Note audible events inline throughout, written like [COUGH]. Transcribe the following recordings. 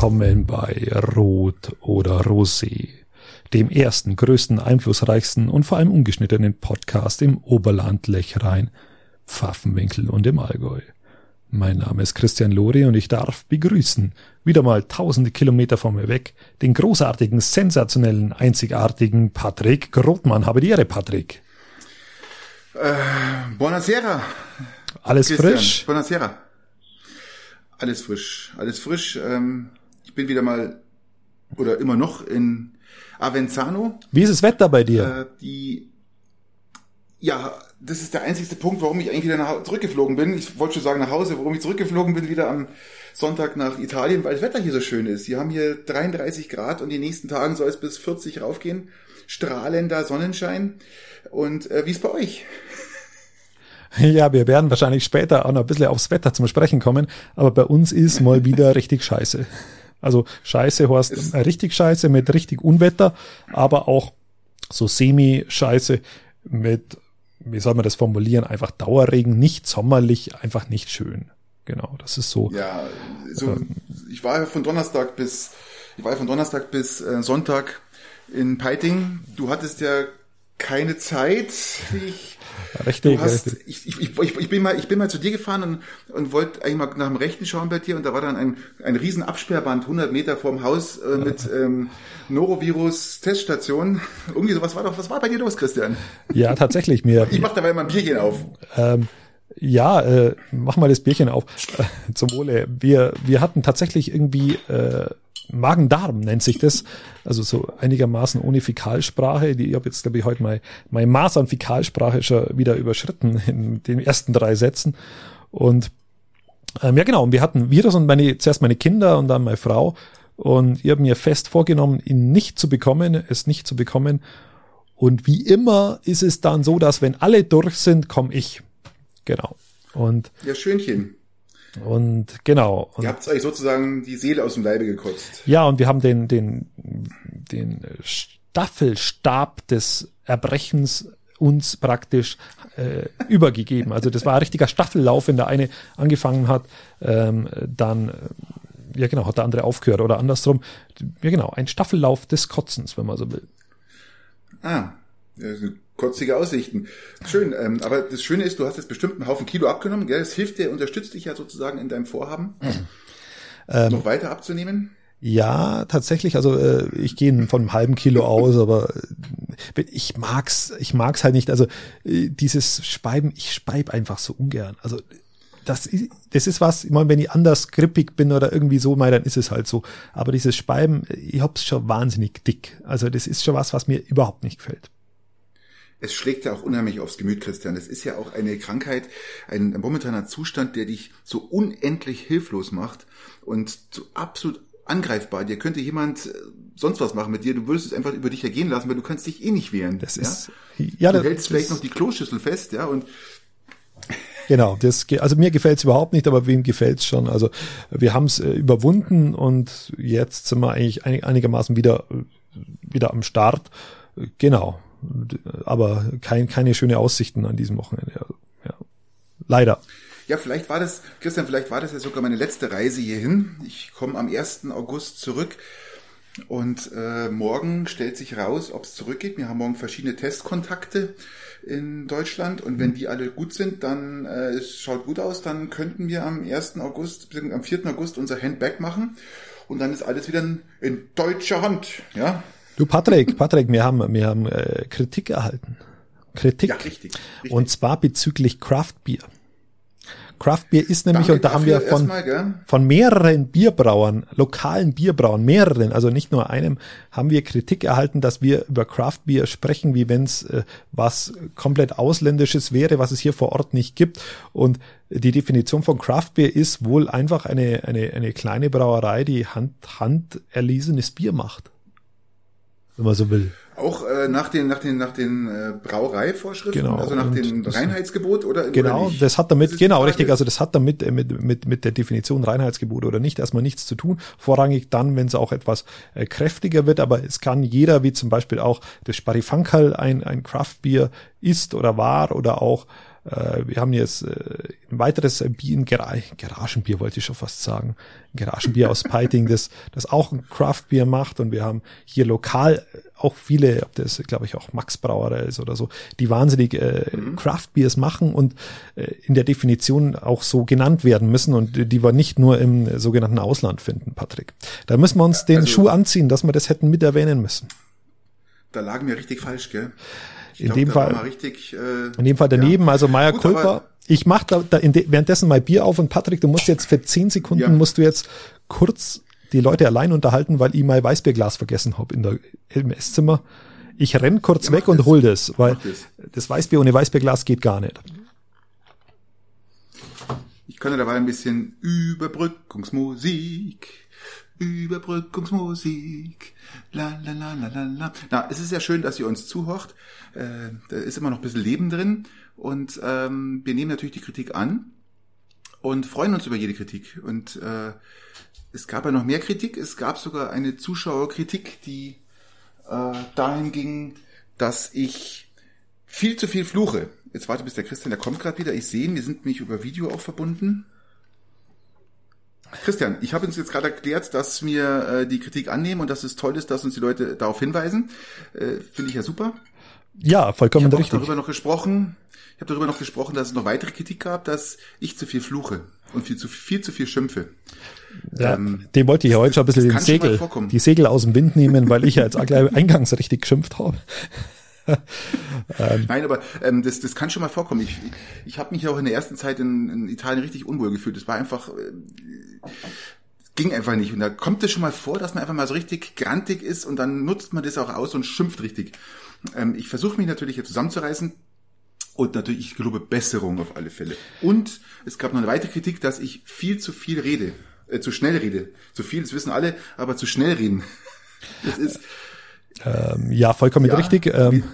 willkommen bei Rot oder Rosé, dem ersten, größten, einflussreichsten und vor allem ungeschnittenen Podcast im Oberland, Lechrein, Pfaffenwinkel und im Allgäu. Mein Name ist Christian Lori und ich darf begrüßen, wieder mal tausende Kilometer von mir weg, den großartigen, sensationellen, einzigartigen Patrick Grotmann. Habe die Ehre, Patrick. Äh, buonasera. Alles Christian. frisch? Buonasera. Alles frisch, alles frisch. Ähm, ich bin wieder mal oder immer noch in Avenzano. Wie ist das Wetter bei dir? Äh, die, ja, das ist der einzigste Punkt, warum ich eigentlich wieder nach, zurückgeflogen bin. Ich wollte schon sagen nach Hause, warum ich zurückgeflogen bin, wieder am Sonntag nach Italien, weil das Wetter hier so schön ist. Sie haben hier 33 Grad und die nächsten Tagen soll es bis 40 raufgehen. Strahlender Sonnenschein. Und äh, wie ist bei euch? [LAUGHS] Ja, wir werden wahrscheinlich später auch noch ein bisschen aufs Wetter zum Sprechen kommen, aber bei uns ist mal wieder richtig scheiße. Also scheiße heißt richtig scheiße mit richtig Unwetter, aber auch so semi-scheiße mit, wie soll man das formulieren, einfach Dauerregen, nicht sommerlich, einfach nicht schön. Genau, das ist so. Ja, so, ähm, ich war ja von Donnerstag bis, ich war ja von Donnerstag bis äh, Sonntag in Peiting. Du hattest ja keine Zeit, wie ich Richtig, hast, richtig. Ich, ich, ich, ich, bin mal, ich bin mal zu dir gefahren und, und wollte eigentlich mal nach dem Rechten schauen bei dir und da war dann ein, ein riesen Absperrband 100 Meter vorm Haus äh, mit ähm, Norovirus-Teststation. [LAUGHS] Irgendwie sowas war doch, was war bei dir los, Christian? Ja, tatsächlich mir. Ich mach dabei mal ein Bierchen auf. Ähm, ja, äh, mach mal das Bierchen auf. Äh, zum Wohle. Wir, wir hatten tatsächlich irgendwie äh, Magen-Darm nennt sich das. Also so einigermaßen ohne Fäkalsprache. Die, ich habe jetzt, glaube ich, heute mein, mein Maß an Fäkalsprache schon wieder überschritten in den ersten drei Sätzen. Und ähm, ja, genau, und wir hatten Virus und meine, zuerst meine Kinder und dann meine Frau. Und ich habe mir fest vorgenommen, ihn nicht zu bekommen, es nicht zu bekommen. Und wie immer ist es dann so, dass wenn alle durch sind, komme ich. Genau. Und ja, Schönchen. Und genau. Und Ihr habt euch sozusagen die Seele aus dem Leibe gekotzt. Ja, und wir haben den, den, den Staffelstab des Erbrechens uns praktisch äh, übergegeben. Also das war ein richtiger Staffellauf, wenn der eine angefangen hat, ähm, dann ja genau, hat der andere aufgehört oder andersrum. Ja genau, ein Staffellauf des Kotzens, wenn man so will. Ah, kotzige Aussichten. Schön, ähm, aber das Schöne ist, du hast jetzt bestimmt einen Haufen Kilo abgenommen, gell? Das hilft dir, unterstützt dich ja sozusagen in deinem Vorhaben, [CLEARS THROAT] ähm, noch weiter abzunehmen. Ja, tatsächlich. Also äh, ich gehe von einem halben Kilo aus, aber äh, ich mag's, ich mag's halt nicht. Also äh, dieses Speiben, ich speib einfach so ungern. Also das, das ist was, ich meine, wenn ich anders grippig bin oder irgendwie so, mal, dann ist es halt so. Aber dieses Speiben, ich hab's schon wahnsinnig dick. Also das ist schon was, was mir überhaupt nicht gefällt es schlägt ja auch unheimlich aufs Gemüt, Christian. Es ist ja auch eine Krankheit, ein, momentaner Zustand, der dich so unendlich hilflos macht und so absolut angreifbar. Dir könnte jemand äh, sonst was machen mit dir. Du würdest es einfach über dich ergehen lassen, weil du kannst dich eh nicht wehren. Das ja? ist, ja, du das, hältst vielleicht noch die Kloschüssel fest, ja, und Genau, das, also mir gefällt's überhaupt nicht, aber wem gefällt's schon? Also wir haben es äh, überwunden und jetzt sind wir eigentlich einigermaßen wieder, wieder am Start. Genau, aber kein, keine schöne Aussichten an diesem Wochenende. Also, ja. Leider. Ja, vielleicht war das, Christian, vielleicht war das ja sogar meine letzte Reise hierhin. Ich komme am 1. August zurück und äh, morgen stellt sich raus, ob es zurückgeht. Wir haben morgen verschiedene Testkontakte in Deutschland und wenn die alle gut sind, dann äh, es schaut gut aus, dann könnten wir am 1. August, am 4. August unser Handback machen und dann ist alles wieder in, in deutscher Hand, ja. Du Patrick, Patrick, wir haben, wir haben äh, Kritik erhalten. Kritik. Ja, richtig, richtig. Und zwar bezüglich Craft Beer. Craft Beer ist nämlich, Danke und da haben wir von, mal, von mehreren Bierbrauern, lokalen Bierbrauern, mehreren, also nicht nur einem, haben wir Kritik erhalten, dass wir über Craft Beer sprechen, wie wenn es äh, was komplett Ausländisches wäre, was es hier vor Ort nicht gibt. Und die Definition von Craft Beer ist wohl einfach eine, eine, eine kleine Brauerei, die Hand, Hand erlesenes Bier macht wenn man so will. Auch äh, nach den nach den nach den äh, Brauereivorschriften, genau. also nach dem Reinheitsgebot oder genau, oder das hat damit das genau richtig, also das hat damit äh, mit mit mit der Definition Reinheitsgebot oder nicht erstmal nichts zu tun. Vorrangig dann, wenn es auch etwas äh, kräftiger wird, aber es kann jeder, wie zum Beispiel auch das Sparifankerl ein ein Craftbier ist oder war oder auch Äh, wir haben jetzt äh, ein weiteres Bier, ein Gar Garagenbier wollte ich schon fast sagen. Ein Garagenbier aus [LAUGHS] Peiting, das, das auch ein Craftbier macht. Und wir haben hier lokal auch viele, ob das glaube ich auch Max Brauerei ist oder so, die wahnsinnig äh, mhm. Craftbeers machen und äh, in der Definition auch so genannt werden müssen und die wir nicht nur im sogenannten Ausland finden, Patrick. Da müssen wir uns den also, Schuh anziehen, dass wir das hätten mit erwähnen müssen. Da lagen wir richtig falsch, gell? In glaub, dem Fall, richtig, äh, in dem Fall daneben, ja. also Meier Kulpa. Ich mach da, da de, währenddessen mal Bier auf und Patrick, du musst jetzt für zehn Sekunden ja. musst du jetzt kurz die Leute allein unterhalten, weil ich mein Weißbierglas vergessen hab in der, im Esszimmer. Ich renn kurz ja, weg und das. hol das, weil das. das Weißbier ohne Weißbierglas geht gar nicht. Ich kann ja dabei ein bisschen Überbrückungsmusik. Überbrückungsmusik. La, la, la, la, la, la. Na, es ist ja schön, dass ihr uns zuhört. Äh, da ist immer noch ein bisschen Leben drin. Und ähm, wir nehmen natürlich die Kritik an und freuen uns über jede Kritik. Und äh, es gab ja noch mehr Kritik. Es gab sogar eine Zuschauerkritik, die äh, dahin ging, dass ich viel zu viel fluche. Jetzt warte, bis der Christian, der kommt gerade wieder. Ich sehe ihn, wir sind nämlich über Video auch verbunden. Christian, ich habe uns jetzt gerade erklärt, dass wir äh, die Kritik annehmen und dass es toll ist, dass uns die Leute darauf hinweisen. Äh, Finde ich ja super. Ja, vollkommen ich richtig. Ich habe darüber noch gesprochen. Ich habe darüber noch gesprochen, dass es noch weitere Kritik gab, dass ich zu viel fluche und viel zu viel zu viel schimpfe. Ja, ähm, dem wollte ich ja heute schon ein bisschen den Segel, die Segel aus dem Wind nehmen, weil ich ja jetzt eingangs richtig geschimpft habe. Ähm, Nein, aber ähm, das, das kann schon mal vorkommen. Ich, ich habe mich auch in der ersten Zeit in, in Italien richtig unwohl gefühlt. Das war einfach, äh, ging einfach nicht. Und da kommt es schon mal vor, dass man einfach mal so richtig grantig ist und dann nutzt man das auch aus und schimpft richtig. Ähm, ich versuche mich natürlich hier zusammenzureißen. Und natürlich, ich gelobe Besserung auf alle Fälle. Und es gab noch eine weitere Kritik, dass ich viel zu viel rede, äh, zu schnell rede. Zu viel, das wissen alle, aber zu schnell reden. [LAUGHS] Das ist, ähm, ja, vollkommen ja, richtig. Ähm,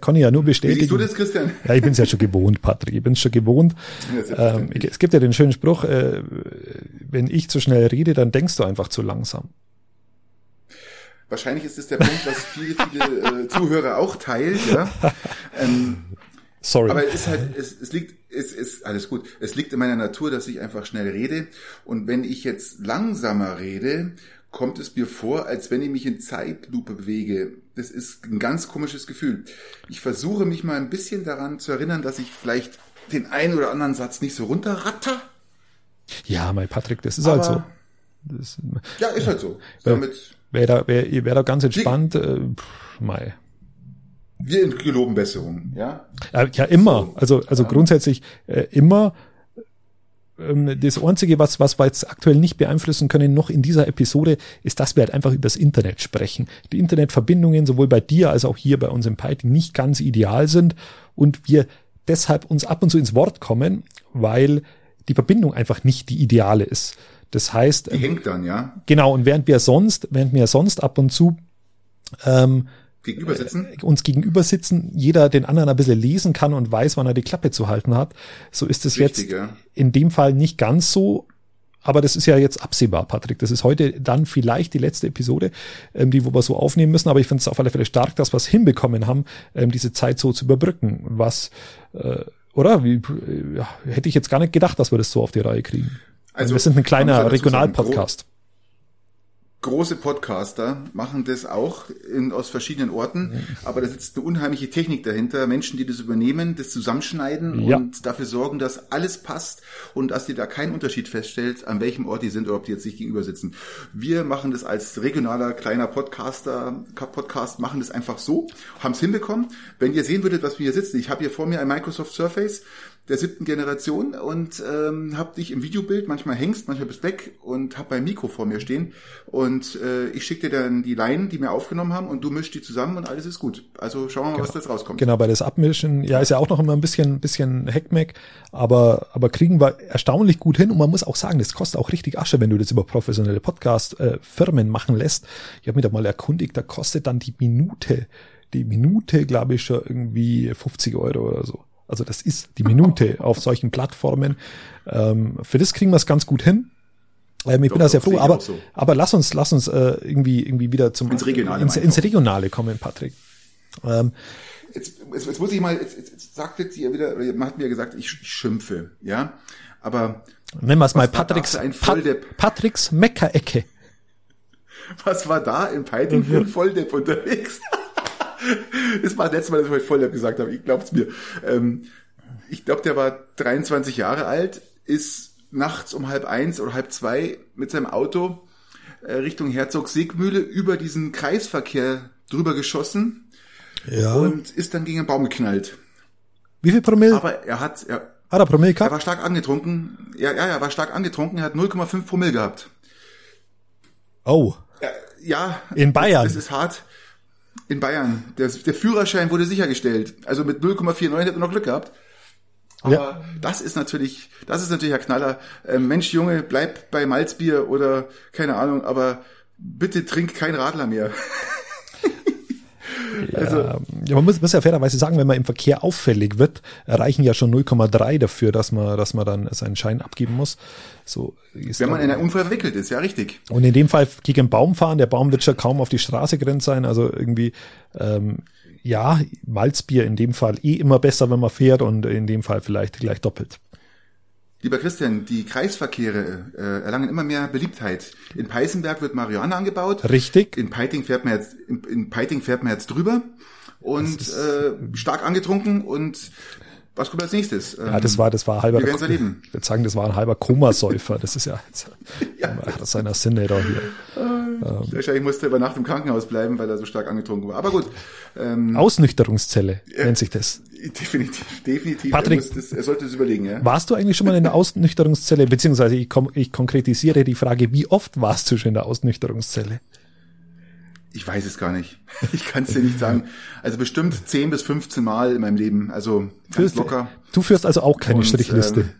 kann ich ja nur bestätigen. Wie du das, Christian? Ja, ich bin es ja schon gewohnt, Patrick. Ich bin es schon gewohnt. Ähm, es gibt ja den schönen Spruch, äh, wenn ich zu schnell rede, dann denkst du einfach zu langsam. Wahrscheinlich ist es der Punkt, was viele, viele äh, Zuhörer auch teilen. Ja? [LAUGHS] Ähm, Sorry. Aber es ist halt, es, es liegt, es ist alles gut. Es liegt in meiner Natur, dass ich einfach schnell rede. Und wenn ich jetzt langsamer rede, kommt es mir vor, als wenn ich mich in Zeitlupe bewege. Das ist ein ganz komisches Gefühl. Ich versuche mich mal ein bisschen daran zu erinnern, dass ich vielleicht den einen oder anderen Satz nicht so runterratter. Ja, mein Patrick, das ist Aber, halt so. Das, ja, ist halt so. Damit wäre da, wär, wär da ganz entspannt. Die, äh, pff, mai. Wir geloben Besserung, ja? Ja, immer. Also, also ja. grundsätzlich äh, immer das Einzige, was, was wir jetzt aktuell nicht beeinflussen können, noch in dieser Episode, ist, dass wir halt einfach über das Internet sprechen. Die Internetverbindungen sowohl bei dir als auch hier bei uns im Python nicht ganz ideal sind und wir deshalb uns ab und zu ins Wort kommen, weil die Verbindung einfach nicht die ideale ist. Das heißt, die hängt dann, ja. Genau. Und während wir sonst, während wir sonst ab und zu ähm, gegenüber sitzen? Äh, uns gegenüber sitzen, jeder den anderen ein bisschen lesen kann und weiß, wann er die Klappe zu halten hat. So ist es jetzt ja. in dem Fall nicht ganz so. Aber das ist ja jetzt absehbar, Patrick. Das ist heute dann vielleicht die letzte Episode, ähm, die wo wir so aufnehmen müssen. Aber ich finde es auf alle Fälle stark, dass wir es hinbekommen haben, ähm, diese Zeit so zu überbrücken. Was, äh, oder? Wie, äh, hätte ich jetzt gar nicht gedacht, dass wir das so auf die Reihe kriegen. Also, wir sind ein kleiner Regionalpodcast große Podcaster machen das auch in, aus verschiedenen Orten, aber da sitzt eine unheimliche Technik dahinter. Menschen, die das übernehmen, das zusammenschneiden ja. und dafür sorgen, dass alles passt und dass ihr da keinen Unterschied feststellt, an welchem Ort die sind oder ob die jetzt sich gegenüber sitzen. Wir machen das als regionaler kleiner Podcaster, Podcast, machen das einfach so, haben es hinbekommen. Wenn ihr sehen würdet, was wir hier sitzen, ich habe hier vor mir ein Microsoft Surface, der siebten Generation und ähm, hab dich im Videobild, manchmal hängst, manchmal bist weg und hab beim Mikro vor mir stehen und äh, ich schicke dir dann die Leinen, die wir aufgenommen haben und du mischst die zusammen und alles ist gut. Also schauen wir mal, genau. was das rauskommt. Genau, bei das Abmischen, ja, ist ja auch noch immer ein bisschen, bisschen Heckmeck, aber, aber kriegen wir erstaunlich gut hin und man muss auch sagen, das kostet auch richtig Asche, wenn du das über professionelle Podcast-Firmen äh, machen lässt. Ich habe mich da mal erkundigt, da kostet dann die Minute, die Minute, glaube ich, schon irgendwie 50 Euro oder so. Also das ist die Minute auf solchen Plattformen. Ähm, für das kriegen wir es ganz gut hin. Ähm, ich doch, bin da sehr froh, aber, so. aber lass uns, lass uns äh, irgendwie, irgendwie wieder zum ins Regionale, ins, ins Regionale kommen, Patrick. Ähm, jetzt, jetzt, jetzt muss ich mal, jetzt, jetzt, jetzt sagt jetzt ihr wieder, oder hat mir gesagt, ich, ich schimpfe, ja. Aber Nennen wir es mal Patricks, Pat? Patricks Meckerecke. was war da im Peiting für ein Volldepp unterwegs? [LAUGHS] das war das letzte Mal, dass ich heute Volldepp gesagt habe. Ich glaub's mir. Ähm, ich glaube, der war 23 Jahre alt, ist nachts um halb eins oder halb zwei mit seinem Auto äh, Richtung Herzog Segmühle über diesen Kreisverkehr drüber geschossen Ja. und ist dann gegen einen Baum geknallt. Wie viel Promille? Aber er hat, er, Hat er Promille er gehabt? war stark angetrunken. Ja, ja, er war stark angetrunken. Er hat 0,5 Promille gehabt. Oh. Ja, ja. In Bayern. Das, das ist hart. In Bayern. Der, der Führerschein wurde sichergestellt. Also mit 0,49 hätte er noch Glück gehabt. Aber Ja. das ist natürlich, das ist natürlich ein Knaller. Ähm, Mensch, Junge, bleib bei Malzbier oder keine Ahnung, aber bitte trink kein Radler mehr. [LAUGHS] Also- ja, man muss, muss ja fairerweise sagen, wenn man im Verkehr auffällig wird, erreichen ja schon 0,3 dafür, dass man, dass man dann seinen Schein abgeben muss. So ist Wenn man in einen Unfall verwickelt ist, ja richtig. Und in dem Fall gegen einen Baum fahren, der Baum wird schon kaum auf die Straße grenzt sein, also irgendwie, ähm, ja, Malzbier in dem Fall eh immer besser, wenn man fährt und in dem Fall vielleicht gleich doppelt. Lieber Christian, die Kreisverkehre äh, erlangen immer mehr Beliebtheit. In Peißenberg wird Marihuana angebaut. Richtig? In Peiting fährt man jetzt, in, in Peiting fährt man jetzt drüber und äh, stark angetrunken und was kommt als nächstes? Ja, Ähm, das war, das war halber, wir werden's erleben. ich würde sagen, das war ein halber Komasäufer. Das ist ja, [LAUGHS] Ja. hat seiner Sinne da hier. Wahrscheinlich musste er über Nacht im Krankenhaus bleiben, weil er so stark angetrunken war. Aber gut, ähm, Ausnüchterungszelle nennt sich das. [LAUGHS] definitiv, definitiv. Patrick- er, das, er sollte es überlegen, ja. Warst du eigentlich schon mal in der Ausnüchterungszelle? Beziehungsweise ich, kom ich konkretisiere die Frage, wie oft warst du schon in der Ausnüchterungszelle? Ich weiß es gar nicht. [LAUGHS] Ich kann es dir nicht sagen. Also bestimmt 10 bis 15 Mal in meinem Leben. Also ganz locker. Du führst also auch keine Und, Strichliste. ähm,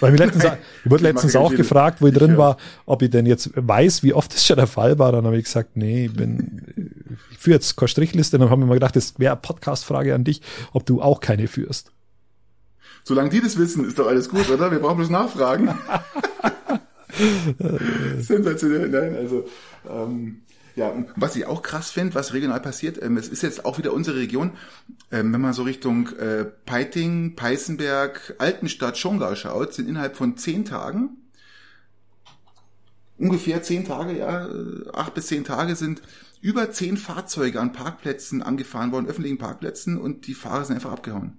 Weil mir letztens, [LAUGHS] ich wurde letztens auch gefragt, wo ich drin war, ob ich denn jetzt weiß, wie oft das schon der Fall war. Dann habe ich gesagt, nee, ich bin, ich führe jetzt keine Strichliste. Dann haben wir mal gedacht, das wäre eine Podcast-Frage an dich, ob du auch keine führst. Solange die das wissen, ist doch alles gut, oder? Wir brauchen bloß nachfragen. [LAUGHS] Sensationell, nein, also ähm, ja, was ich auch krass finde, was regional passiert, ähm, es ist jetzt auch wieder unsere Region, ähm, wenn man so Richtung äh, Peiting, Peißenberg, Altenstadt, Schongau schaut, sind innerhalb von zehn Tagen, ungefähr zehn Tage, ja, äh, acht bis zehn Tage sind über zehn Fahrzeuge an Parkplätzen angefahren worden, öffentlichen Parkplätzen, und die Fahrer sind einfach abgehauen.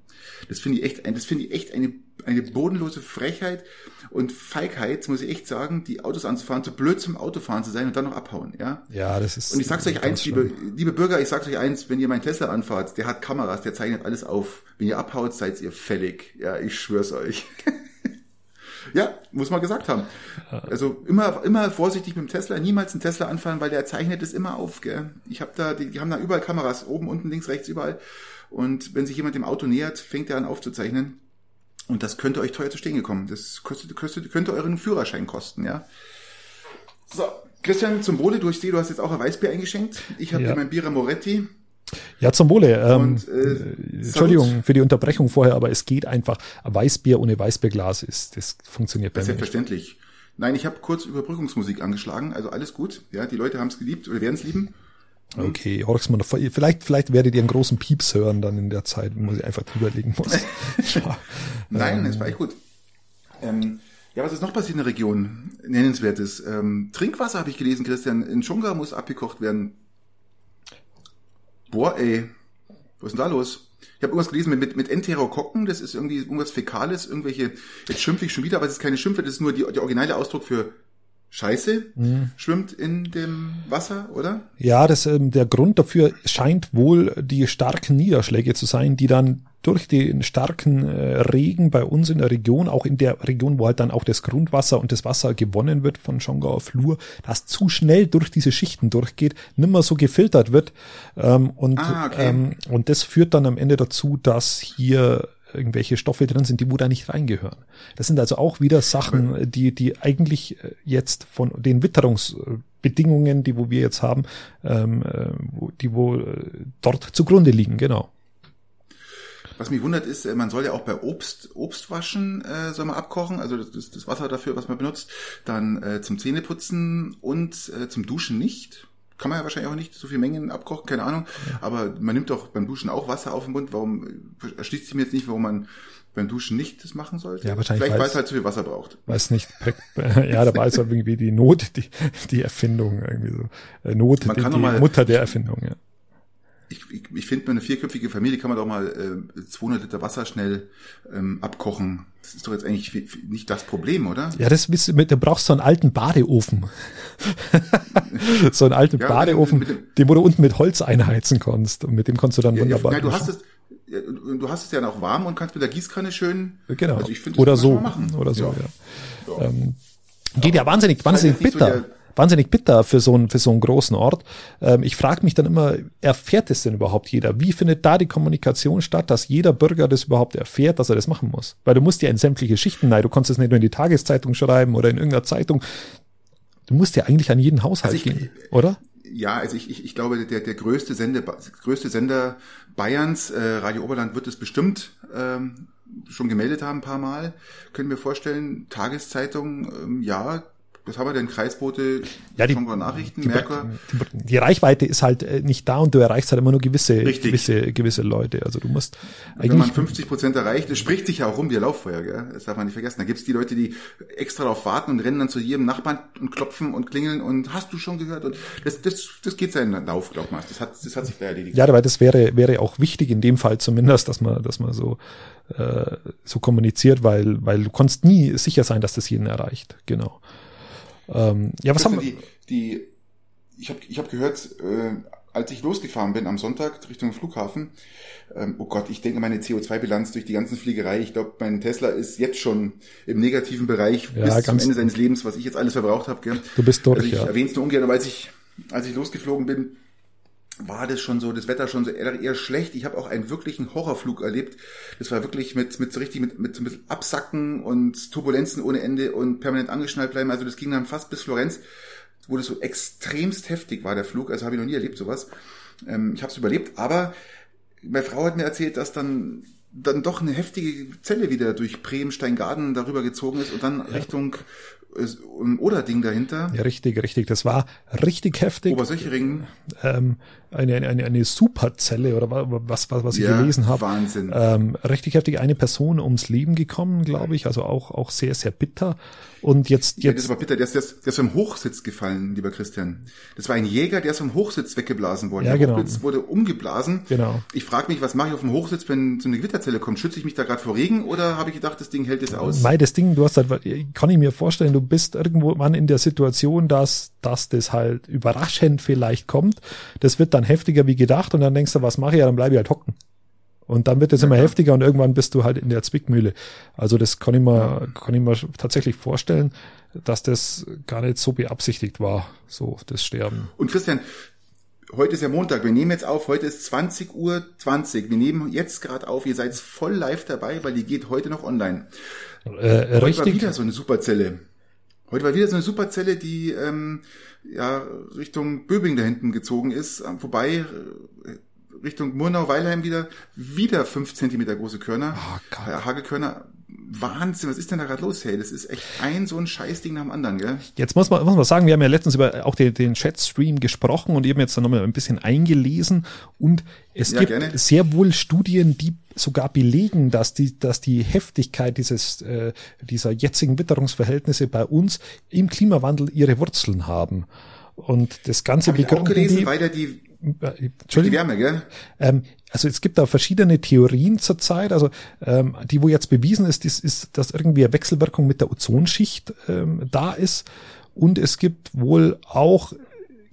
Das finde ich echt, das finde ich echt eine, eine bodenlose Frechheit und Feigheit, muss ich echt sagen, die Autos anzufahren, zu blöd zum Autofahren zu sein und dann noch abhauen, ja. Ja, das ist. Und ich sag's euch eins, liebe, liebe Bürger, ich sag's euch eins, wenn ihr meinen Tesla anfahrt, der hat Kameras, der zeichnet alles auf. Wenn ihr abhaut, seid ihr fällig. Ja, ich schwör's euch. [LAUGHS] ja, muss man gesagt haben. Also immer, immer vorsichtig mit dem Tesla, niemals einen Tesla anfahren, weil der zeichnet es immer auf, gell. Ich hab da, die, die haben da überall Kameras, oben, unten, links, rechts, überall. Und wenn sich jemand dem Auto nähert, fängt er an aufzuzeichnen. Und das könnte euch teuer zu stehen gekommen. Das kostet, kostet, könnte euren Führerschein kosten, ja. So, Christian, zum Wohle, du, ich sehe, du hast jetzt auch ein Weißbier eingeschenkt. Ich habe Ja. hier mein Bira Moretti. Ja, zum Wohle. Ähm, Und, äh, äh, Entschuldigung für die Unterbrechung vorher, aber es geht einfach. Ein Weißbier ohne Weißbierglas ist, das funktioniert bei mir nicht. selbstverständlich. Nein, ich habe kurz Überbrückungsmusik angeschlagen, also alles gut. Ja, die Leute haben es geliebt oder werden es lieben. Okay, mal noch vor. Vielleicht, vielleicht werdet ihr einen großen Pieps hören dann in der Zeit, wo ich einfach drüber legen muss. [LAUGHS] ja. Nein, es war echt gut. Ähm, ja, was ist noch passiert in der Region? Nennenswertes. Ähm, Trinkwasser habe ich gelesen, Christian. In Schunga muss abgekocht werden. Boah, ey. Was ist denn da los? Ich habe irgendwas gelesen mit, mit, mit Enterokokken, das ist irgendwie irgendwas Fäkales, irgendwelche, jetzt schimpfe ich schon wieder, aber es ist keine Schimpfe, das ist nur die, der originale Ausdruck für Scheiße, schwimmt in dem Wasser, oder? Ja, das, ähm, der Grund dafür scheint wohl die starken Niederschläge zu sein, die dann durch den starken äh, Regen bei uns in der Region, auch in der Region, wo halt dann auch das Grundwasser und das Wasser gewonnen wird von Schongauer Flur, das zu schnell durch diese Schichten durchgeht, nimmer so gefiltert wird. Ähm, und, Ah, okay. ähm, und das führt dann am Ende dazu, dass hier irgendwelche Stoffe drin sind, die wo da nicht reingehören. Das sind also auch wieder Sachen, die, die eigentlich äh, jetzt von den Witterungsbedingungen, die wo wir jetzt haben, ähm, äh, die wo dort zugrunde liegen, genau. Was mich wundert ist, äh, man soll ja auch bei Obst, Obstwaschen äh, soll man abkochen, also das, das Wasser dafür, was man benutzt, dann äh, zum Zähneputzen und äh, zum Duschen nicht. kann man ja wahrscheinlich auch nicht so viel Mengen abkochen, keine Ahnung. Aber man nimmt doch beim Duschen auch Wasser auf den Mund. Warum erschließt sich mir jetzt nicht, warum man beim Duschen nicht das machen sollte? Ja, wahrscheinlich. Vielleicht weil es halt zu viel Wasser braucht. Weiß nicht. [LAUGHS] ja, da war es halt irgendwie die Not, die, die Erfindung irgendwie so. Äh, Not, man die, die Mutter der Erfindung, ja ich, ich, ich finde, eine vierköpfige Familie kann man doch mal äh, 200 Liter Wasser schnell ähm, abkochen. Das ist doch jetzt eigentlich nicht das Problem, oder? Ja, das bist du, du brauchst so einen alten Badeofen. [LAUGHS] so einen alten ja, Badeofen, mit, mit den wo du unten mit Holz einheizen kannst. Und mit dem kannst du dann ja, wunderbar. Ja, du hast es, du hast es ja noch warm und kannst mit der Gießkanne schön. Genau. Also ich find, oder so. Oder so, ja. ja. Ähm, geht ja wahnsinnig, wahnsinnig bitter. So wahnsinnig bitter für so einen, für so einen großen Ort. Ähm, ich frage mich dann immer, erfährt es denn überhaupt jeder? Wie findet da die Kommunikation statt, dass jeder Bürger das überhaupt erfährt, dass er das machen muss? Weil du musst ja in sämtliche Schichten, nein, du kannst es nicht nur in die Tageszeitung schreiben oder in irgendeiner Zeitung. Du musst ja eigentlich an jeden Haushalt also ich, gehen, oder? Ja, also ich, ich, ich glaube, der, der größte, Sende, größte Sender Bayerns, äh, Radio Oberland, wird es bestimmt ähm, schon gemeldet haben ein paar Mal. Können wir vorstellen, Tageszeitung, ähm, ja, was haben wir denn? Kreisboote, ja, die, Nachrichten, die, Merkur? Die, die, Reichweite ist halt äh, nicht da und du erreichst halt immer nur gewisse, gewisse, gewisse Leute. Also du musst eigentlich. Wenn man 50 Prozent erreicht, das spricht sich ja auch rum wie Lauffeuer, gell? Das darf man nicht vergessen. Da gibt's die Leute, die extra darauf warten und rennen dann zu jedem Nachbarn und klopfen und klingeln und hast du schon gehört? Und das, das, das geht seinen Lauf, glaub mal. Das hat, das hat sich da erledigt. Ja, aber das wäre, wäre auch wichtig in dem Fall zumindest, dass man, dass man so, äh, so kommuniziert, weil, weil du konntest nie sicher sein, dass das jeden erreicht. Genau. Ähm, ja, was haben wir? Die, die, ich habe ich hab gehört, äh, als ich losgefahren bin am Sonntag Richtung Flughafen, ähm, oh Gott, ich denke meine CO2-Bilanz durch die ganzen Fliegerei, ich glaube, mein Tesla ist jetzt schon im negativen Bereich ja, bis zum Ende seines Lebens, was ich jetzt alles verbraucht habe. Du bist durch, also ich ja. erwähne es nur ungern, aber als ich, als ich losgeflogen bin, war das schon so, das Wetter schon so eher, eher schlecht. Ich habe auch einen wirklichen Horrorflug erlebt. Das war wirklich mit, mit so richtig mit, mit, mit Absacken und Turbulenzen ohne Ende und permanent angeschnallt bleiben. Also das ging dann fast bis Florenz, wo das so extremst heftig war, der Flug. Also habe ich noch nie erlebt, sowas. Ähm, ich habe es überlebt, aber meine Frau hat mir erzählt, dass dann dann doch eine heftige Zelle wieder durch Bremen, Steingarten darüber gezogen ist und dann ja. Richtung ein Oder-Ding dahinter. Ja, richtig, richtig. Das war richtig heftig. Obersöcheringen. Ähm, eine, eine, eine Superzelle oder was, was, was ich ja, gelesen habe. Wahnsinn. Ähm, richtig heftig. Eine Person ums Leben gekommen, glaube ich. Also auch, auch sehr, sehr bitter. Und jetzt, jetzt. Ja, das war bitter. Der ist, der, ist, der ist vom Hochsitz gefallen, lieber Christian. Das war ein Jäger, der ist vom Hochsitz weggeblasen worden. Ja, der genau. Hochsitz wurde umgeblasen. Genau. Ich frage mich, was mache ich auf dem Hochsitz, wenn so eine Gewitterzelle kommt? Schütze ich mich da gerade vor Regen oder habe ich gedacht, das Ding hält es aus? Nein, das Ding, du hast halt, kann ich mir vorstellen, du bist irgendwo man in der Situation, dass, dass das halt überraschend vielleicht kommt. Das wird dann heftiger wie gedacht und dann denkst du, was mache ich? Ja, dann bleibe ich halt hocken. Und dann wird es ja, immer klar. heftiger und irgendwann bist du halt in der Zwickmühle. Also das kann ich mir, kann ich mir tatsächlich vorstellen, dass das gar nicht so beabsichtigt war, so das Sterben. Und Christian, heute ist ja Montag, wir nehmen jetzt auf, heute ist 20 Uhr 20. Wir nehmen jetzt gerade auf, ihr seid voll live dabei, weil die geht heute noch online. Äh, heute richtig. war wieder so eine Superzelle. Heute war wieder so eine Superzelle, die ähm, ja Richtung Böbing da hinten gezogen ist, vorbei Richtung Murnau-Weilheim wieder, wieder fünf Zentimeter große Körner, oh, Hagelkörner. Wahnsinn, was ist denn da gerade los, hey? Das ist echt ein so ein Scheißding nach dem anderen, gell? Jetzt muss man, muss man sagen, wir haben ja letztens über auch den, den Chatstream gesprochen und eben jetzt dann nochmal ein bisschen eingelesen und es ja, gibt gerne. sehr wohl Studien, die sogar belegen, dass die, dass die Heftigkeit dieses, äh, dieser jetzigen Witterungsverhältnisse bei uns im Klimawandel ihre Wurzeln haben. Und das Ganze Hab ich auch gelesen, die, weiter die äh, die Wärme, gell? Ähm, also es gibt da verschiedene Theorien zurzeit. Also ähm, die, wo jetzt bewiesen ist, ist, ist, dass irgendwie eine Wechselwirkung mit der Ozonschicht ähm, da ist. Und es gibt wohl auch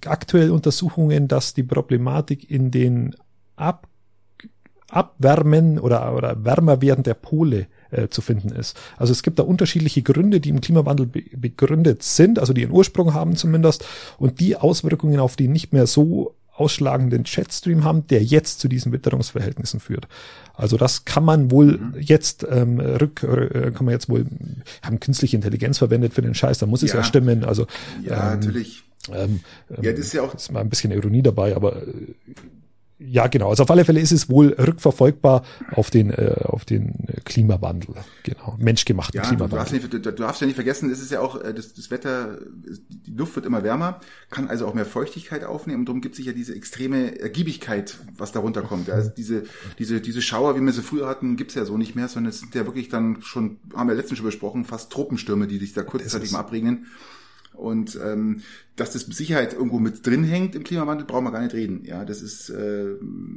aktuell Untersuchungen, dass die Problematik in den Ab Abwärmen oder, oder Wärmerwerden der Pole äh, zu finden ist. Also es gibt da unterschiedliche Gründe, die im Klimawandel be begründet sind, also die einen Ursprung haben zumindest, und die Auswirkungen auf die nicht mehr so ausschlagenden Chatstream haben, der jetzt zu diesen Witterungsverhältnissen führt. Also das kann man wohl mhm. jetzt ähm, rück, äh, kann man jetzt wohl haben künstliche Intelligenz verwendet für den Scheiß, da muss es ja, stimmen. Also ja, ähm, natürlich. Ähm, ja, das ist ja auch ist mal ein bisschen Ironie dabei, aber äh, ja, genau. Also auf alle Fälle ist es wohl rückverfolgbar auf den, äh, auf den Klimawandel. Genau. Menschgemachten ja, Klimawandel. Du darfst, nicht, du, du darfst ja nicht vergessen, es ist ja auch, äh, das, das Wetter, die Luft wird immer wärmer, kann also auch mehr Feuchtigkeit aufnehmen und darum gibt sich ja diese extreme Ergiebigkeit, was darunter kommt. Also diese, diese, diese Schauer, wie wir sie früher hatten, gibt's ja so nicht mehr, sondern es sind ja wirklich dann schon, haben wir letztens schon besprochen, fast Tropenstürme, die sich da kurzzeitig mal abregnen. Und ähm, dass das mit Sicherheit irgendwo mit drin hängt im Klimawandel, brauchen wir gar nicht reden. Ja, das ist äh,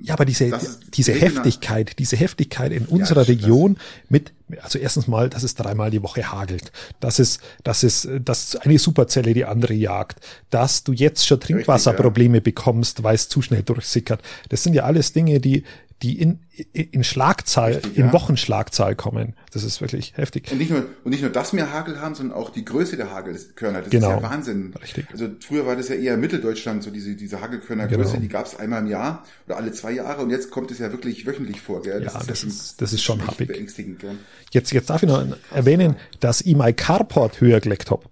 ja, aber diese diese Heftigkeit, diese Heftigkeit in unserer ja, Region mit also erstens mal, dass es dreimal die Woche hagelt, dass es dass es dass eine Superzelle die andere jagt, dass du jetzt schon Trinkwasserprobleme Richtig, ja. bekommst, weil es zu schnell durchsickert. Das sind ja alles Dinge, die die in, in Schlagzahl, Richtig, in ja. Wochenschlagzahl kommen. Das ist wirklich heftig. Und nicht nur, und nicht nur, dass wir Hagel haben, sondern auch die Größe der Hagelkörner. Das genau. ist ja Wahnsinn. Richtig. Also früher war das ja eher Mitteldeutschland, so diese, diese Hagelkörnergröße, genau. die gab es einmal im Jahr oder alle zwei Jahre und jetzt kommt es ja wirklich wöchentlich vor. Gell? Das ja, ist das, ist, das ist schon happig. Beängstigend. Gell? Jetzt, jetzt darf ich noch erwähnen, dass ich mein Carport höher gelegt habe.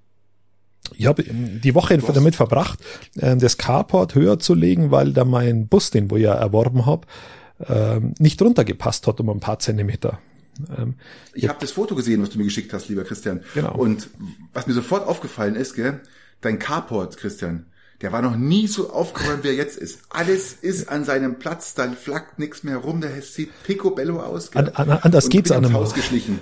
Ich habe die Woche damit verbracht, äh, das Carport höher zu legen, weil da mein Bus, den wo ich ja erworben habe, ähm, nicht runtergepasst hat um ein paar Zentimeter. Ähm, ich habe das Foto gesehen, was du mir geschickt hast, lieber Christian. Genau. Und was mir sofort aufgefallen ist, gell, dein Carport, Christian, der war noch nie so aufgeräumt, wie er jetzt ist. Alles ist an seinem Platz, da flackt nichts mehr rum, der sieht picobello aus. Gell? An, an, anders Und geht's an einem Haus geschlichen.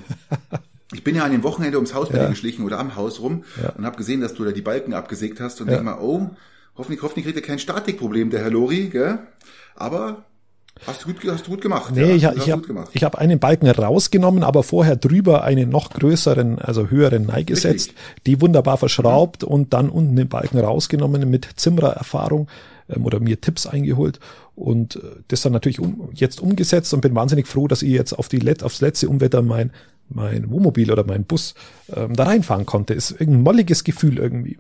Ich bin ja an dem Wochenende ums Haus ja. dir geschlichen oder am Haus rum ja. und habe gesehen, dass du da die Balken abgesägt hast und ja. denk mal, oh, hoffentlich, hoffentlich kriegt er kein Statikproblem, der Herr Lori, gell? Aber Hast du gut, hast du gut gemacht. Nee, ja, ich, ich habe hab einen Balken rausgenommen, aber vorher drüber einen noch größeren, also höheren Nei gesetzt, die wunderbar verschraubt mhm. und dann unten den Balken rausgenommen mit Zimmerer-Erfahrung ähm, oder mir Tipps eingeholt und äh, das dann natürlich um, jetzt umgesetzt und bin wahnsinnig froh, dass ich jetzt auf die Let aufs letzte Umwetter mein mein Wohnmobil oder mein Bus ähm, da reinfahren konnte. Ist ein molliges Gefühl irgendwie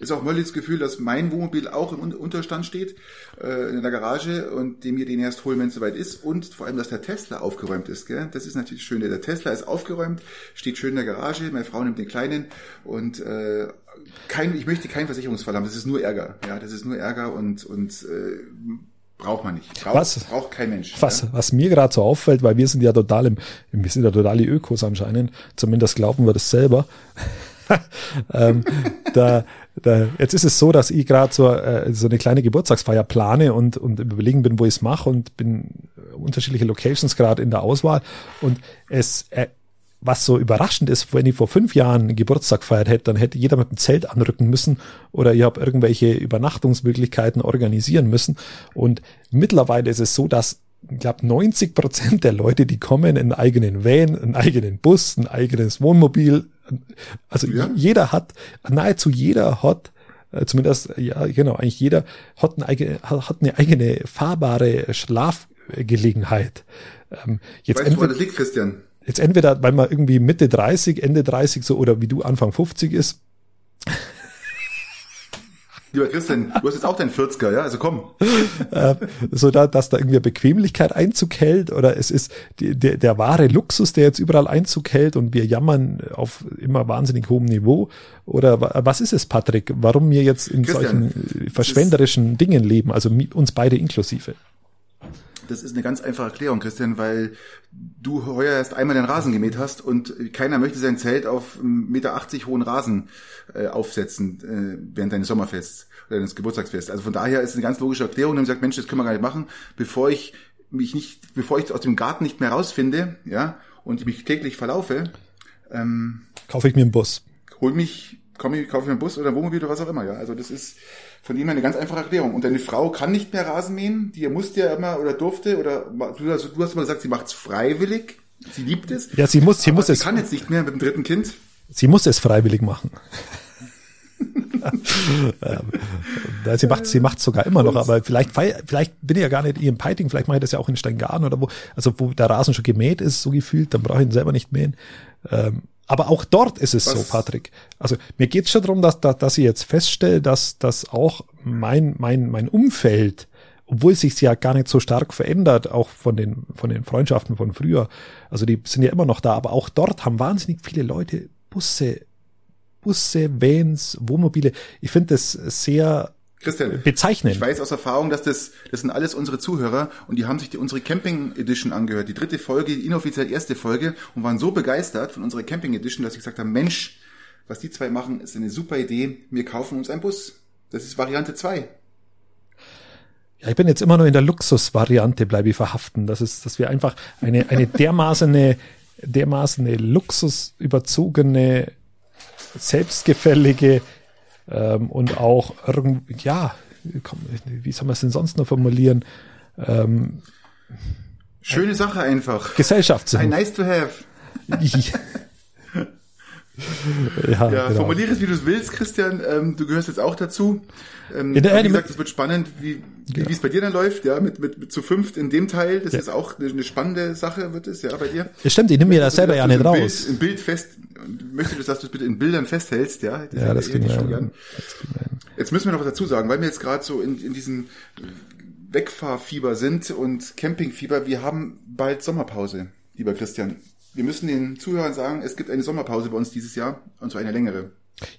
ist auch Möllis Gefühl, dass mein Wohnmobil auch im Unterstand steht, äh, in der Garage und dem wir den erst holen, wenn es soweit ist. Und vor allem, dass der Tesla aufgeräumt ist. Gell? Das ist natürlich schön. Der Tesla ist aufgeräumt, steht schön in der Garage. Meine Frau nimmt den kleinen und äh, kein, ich möchte keinen Versicherungsfall haben. Das ist nur Ärger. Ja, das ist nur Ärger und und äh, braucht man nicht. Braucht, was, braucht kein Mensch. Was, ja? was mir gerade so auffällt, weil wir sind ja total im, wir sind ja total die Ökos anscheinend, zumindest glauben wir das selber. [LAUGHS] ähm, da, da, jetzt ist es so, dass ich gerade so, äh, so eine kleine Geburtstagsfeier plane und, und überlegen bin, wo ich es mache und bin unterschiedliche Locations gerade in der Auswahl. Und es, äh, was so überraschend ist, wenn ich vor fünf Jahren Geburtstag feiert hätte, dann hätte jeder mit dem Zelt anrücken müssen oder ich habe irgendwelche Übernachtungsmöglichkeiten organisieren müssen. Und mittlerweile ist es so, dass ich glaube, 90 Prozent der Leute, die kommen, einen eigenen Van, einen eigenen Bus, ein eigenes Wohnmobil. Also ja. jeder hat, nahezu jeder hat, äh, zumindest, ja, genau, eigentlich jeder hat eine eigene, hat eine eigene fahrbare Schlafgelegenheit. Ähm, jetzt weißt entweder, du, liegt, Christian? Jetzt entweder, weil man irgendwie Mitte 30, Ende 30 so oder wie du Anfang 50 ist, Lieber Christian, du hast jetzt auch deinen 40er, ja? Also komm. Äh, so da, dass da irgendwie Bequemlichkeit Einzug hält oder es ist die, der, der wahre Luxus, der jetzt überall Einzug hält und wir jammern auf immer wahnsinnig hohem Niveau oder was ist es, Patrick? Warum wir jetzt in Christian, solchen verschwenderischen Dingen leben, also uns beide inklusive? Das ist eine ganz einfache Erklärung, Christian, weil du heuer erst einmal den Rasen gemäht hast und keiner möchte sein Zelt auf 1,80 Meter hohen Rasen äh, aufsetzen äh, während deines Sommerfests oder deines Geburtstagsfests. Also von daher ist es eine ganz logische Erklärung. Dann sagt, Mensch, das können wir gar nicht machen, bevor ich mich nicht, bevor ich aus dem Garten nicht mehr rausfinde, ja, und mich täglich verlaufe, ähm, kaufe ich mir einen Bus. Hol mich, komme ich, kaufe ich mir einen Bus oder ein Wohnmobil oder was auch immer, ja. Also das ist von ihm eine ganz einfache Erklärung. Und deine Frau kann nicht mehr Rasen mähen, die musste ja immer oder durfte oder du, also, du hast immer gesagt, sie macht es freiwillig. Sie liebt es. Ja, sie muss, sie muss sie es. Sie kann jetzt nicht mehr mit dem dritten Kind. Sie muss es freiwillig machen. [LAUGHS] ähm, sie macht sie macht sogar immer noch, aber vielleicht vielleicht bin ich ja gar nicht in Peiting, vielleicht mache ich das ja auch in Steingarten oder wo, also wo der Rasen schon gemäht ist, so gefühlt, dann brauche ich ihn selber nicht mähen. Ähm, aber auch dort ist es Was? so, Patrick. Also mir geht es schon darum, dass, dass, dass ich jetzt feststelle, dass, dass auch mein, mein, mein Umfeld, obwohl sich ja gar nicht so stark verändert, auch von den, von den Freundschaften von früher, also die sind ja immer noch da, aber auch dort haben wahnsinnig viele Leute Busse, Busse, Vans, Wohnmobile. Ich finde das sehr Christian, bezeichnen. Ich weiß aus Erfahrung, dass das, das sind alles unsere Zuhörer und die haben sich die, unsere Camping Edition angehört, die dritte Folge, die inoffiziell erste Folge und waren so begeistert von unserer Camping Edition, dass ich gesagt habe, Mensch, was die zwei machen, ist eine super Idee. Wir kaufen uns einen Bus. Das ist Variante zwei. Ja, ich bin jetzt immer nur in der Luxusvariante, bleibe ich verhaften. Das ist, dass wir einfach eine, eine dermaßen, dermaßen luxusüberzogene, selbstgefällige ähm, und auch irgendwie, ja, komm, wie soll man es denn sonst noch formulieren? Ähm, Schöne Sache einfach. Gesellschaft sind. Ein nice to have. [LAUGHS] ja, ja genau. formuliere es, wie du es willst, Christian. Ähm, du gehörst jetzt auch dazu. Ähm, der, wie gesagt, es wird spannend, wie, wie ja. es bei dir dann läuft, ja, mit, mit, mit zu fünft in dem Teil. Das ja. ist auch eine, eine spannende Sache, wird es, ja, bei dir. Das stimmt, ich nehme mir das selber ja nicht raus. Bild, ein Bild fest, möchte dass du es bitte in Bildern festhältst, ja. Das ja, das geht schon gern. Jetzt müssen wir noch was dazu sagen, weil wir jetzt gerade so in, in diesem Wegfahrfieber sind und Campingfieber. Wir haben bald Sommerpause, lieber Christian wir müssen den Zuhörern sagen, es gibt eine Sommerpause bei uns dieses Jahr und zwar eine längere.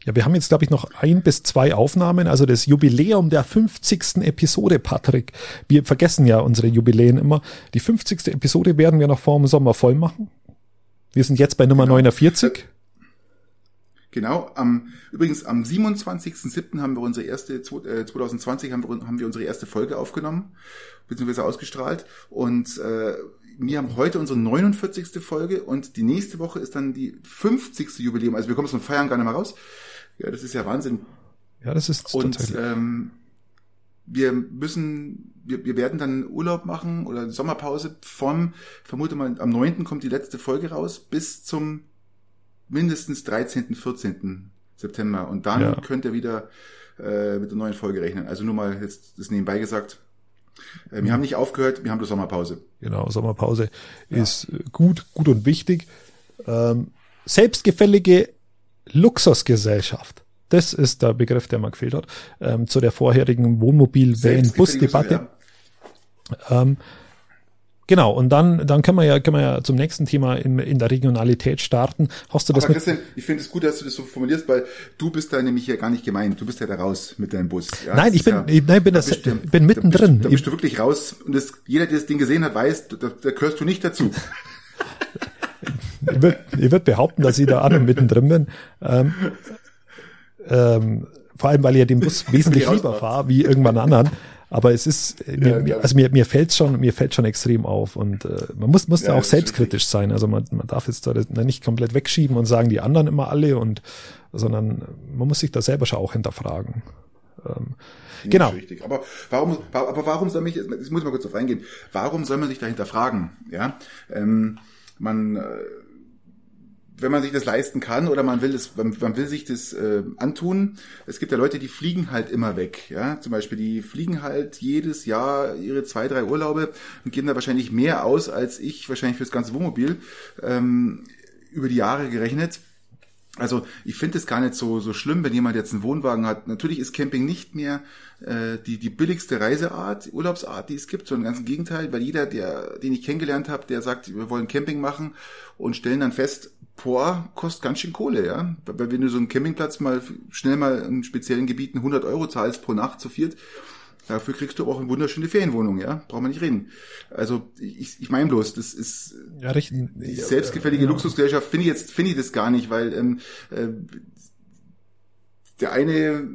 Ja, wir haben jetzt, glaube ich, noch ein bis zwei Aufnahmen, also das Jubiläum der 50. Episode, Patrick. Wir vergessen ja unsere Jubiläen immer. Die 50. Episode werden wir noch vor dem Sommer voll machen. Wir sind jetzt bei Nummer genau. 49. Genau, am, übrigens am 27.07. haben wir unsere erste, 2020 äh, haben wir, haben wir unsere erste Folge aufgenommen, beziehungsweise ausgestrahlt und äh, wir haben heute unsere 49. Folge und die nächste Woche ist dann die 50. Jubiläum. Also wir kommen dem Feiern gar nicht mehr raus. Ja, das ist ja Wahnsinn. Ja, das ist Und ähm, wir müssen, wir, wir werden dann Urlaub machen oder Sommerpause vom, vermute mal, am 9. kommt die letzte Folge raus, bis zum mindestens 13., 14. September. Und dann ja. könnt ihr wieder äh, mit der neuen Folge rechnen. Also nur mal jetzt das nebenbei gesagt. Äh, wir haben nicht aufgehört, wir haben die Sommerpause. Genau, Sommerpause ja. ist äh, gut, gut und wichtig. Ähm, selbstgefällige Luxusgesellschaft. Das ist der Begriff, der mal gefehlt hat, ähm, zu der vorherigen Wohnmobil-Van-Bus-Debatte. Ja. Ähm, Genau, und dann, dann können wir ja, können wir ja zum nächsten Thema in, in der Regionalität starten. Hast du das Aber Christian, ich finde es gut, dass du das so formulierst, weil du bist da nämlich hier gar nicht gemeint. Du bist ja da raus mit deinem Bus. Ja, nein, ich bin, ja, ich, nein, bin das, da bin mittendrin. Da bist, da bist du wirklich raus und das, jeder, der das Ding gesehen hat, weiß, da, da gehörst du nicht dazu. ich würde würd behaupten, dass ich da auch mittendrin bin. Ähm, ähm, vor allem, weil ich ja den Bus [LAUGHS] wesentlich lieber fahre wie irgendwann anderen. Aber es ist, äh, ja, mir, also mir, mir fällt schon, mir fällt schon extrem auf und äh, man muss, muss ja, da auch selbstkritisch sein. Also man, man darf jetzt da nicht komplett wegschieben und sagen die anderen immer alle und, sondern man muss sich da selber schon auch hinterfragen. Ähm, genau. Richtig. Aber warum, aber warum soll mich, jetzt muss ich mal kurz auf eingehen. Warum soll man sich dahinter fragen? Ja, ähm, man, äh, wenn man sich das leisten kann oder man will es, man, man will sich das äh, antun. Es gibt ja Leute, die fliegen halt immer weg. Ja, zum Beispiel, die fliegen halt jedes Jahr ihre zwei, drei Urlaube und geben da wahrscheinlich mehr aus als ich wahrscheinlich fürs ganze Wohnmobil ähm, über die Jahre gerechnet. Also ich finde es gar nicht so so schlimm, wenn jemand jetzt einen Wohnwagen hat. Natürlich ist Camping nicht mehr äh, die die billigste Reiseart, Urlaubsart, die es gibt, sondern ganz im Gegenteil, weil jeder, der den ich kennengelernt habe, der sagt, wir wollen Camping machen und stellen dann fest, boah, kostet ganz schön Kohle, ja. Weil wenn du so einen Campingplatz mal schnell mal in speziellen Gebieten 100 Euro zahlst pro Nacht zu viert, Dafür kriegst du auch eine wunderschöne Ferienwohnung, ja? Braucht man nicht reden. Also ich, ich meine bloß, das ist ja, richtig. die selbstgefällige ja, Luxusgesellschaft finde ich jetzt finde ich das gar nicht, weil ähm, äh, der eine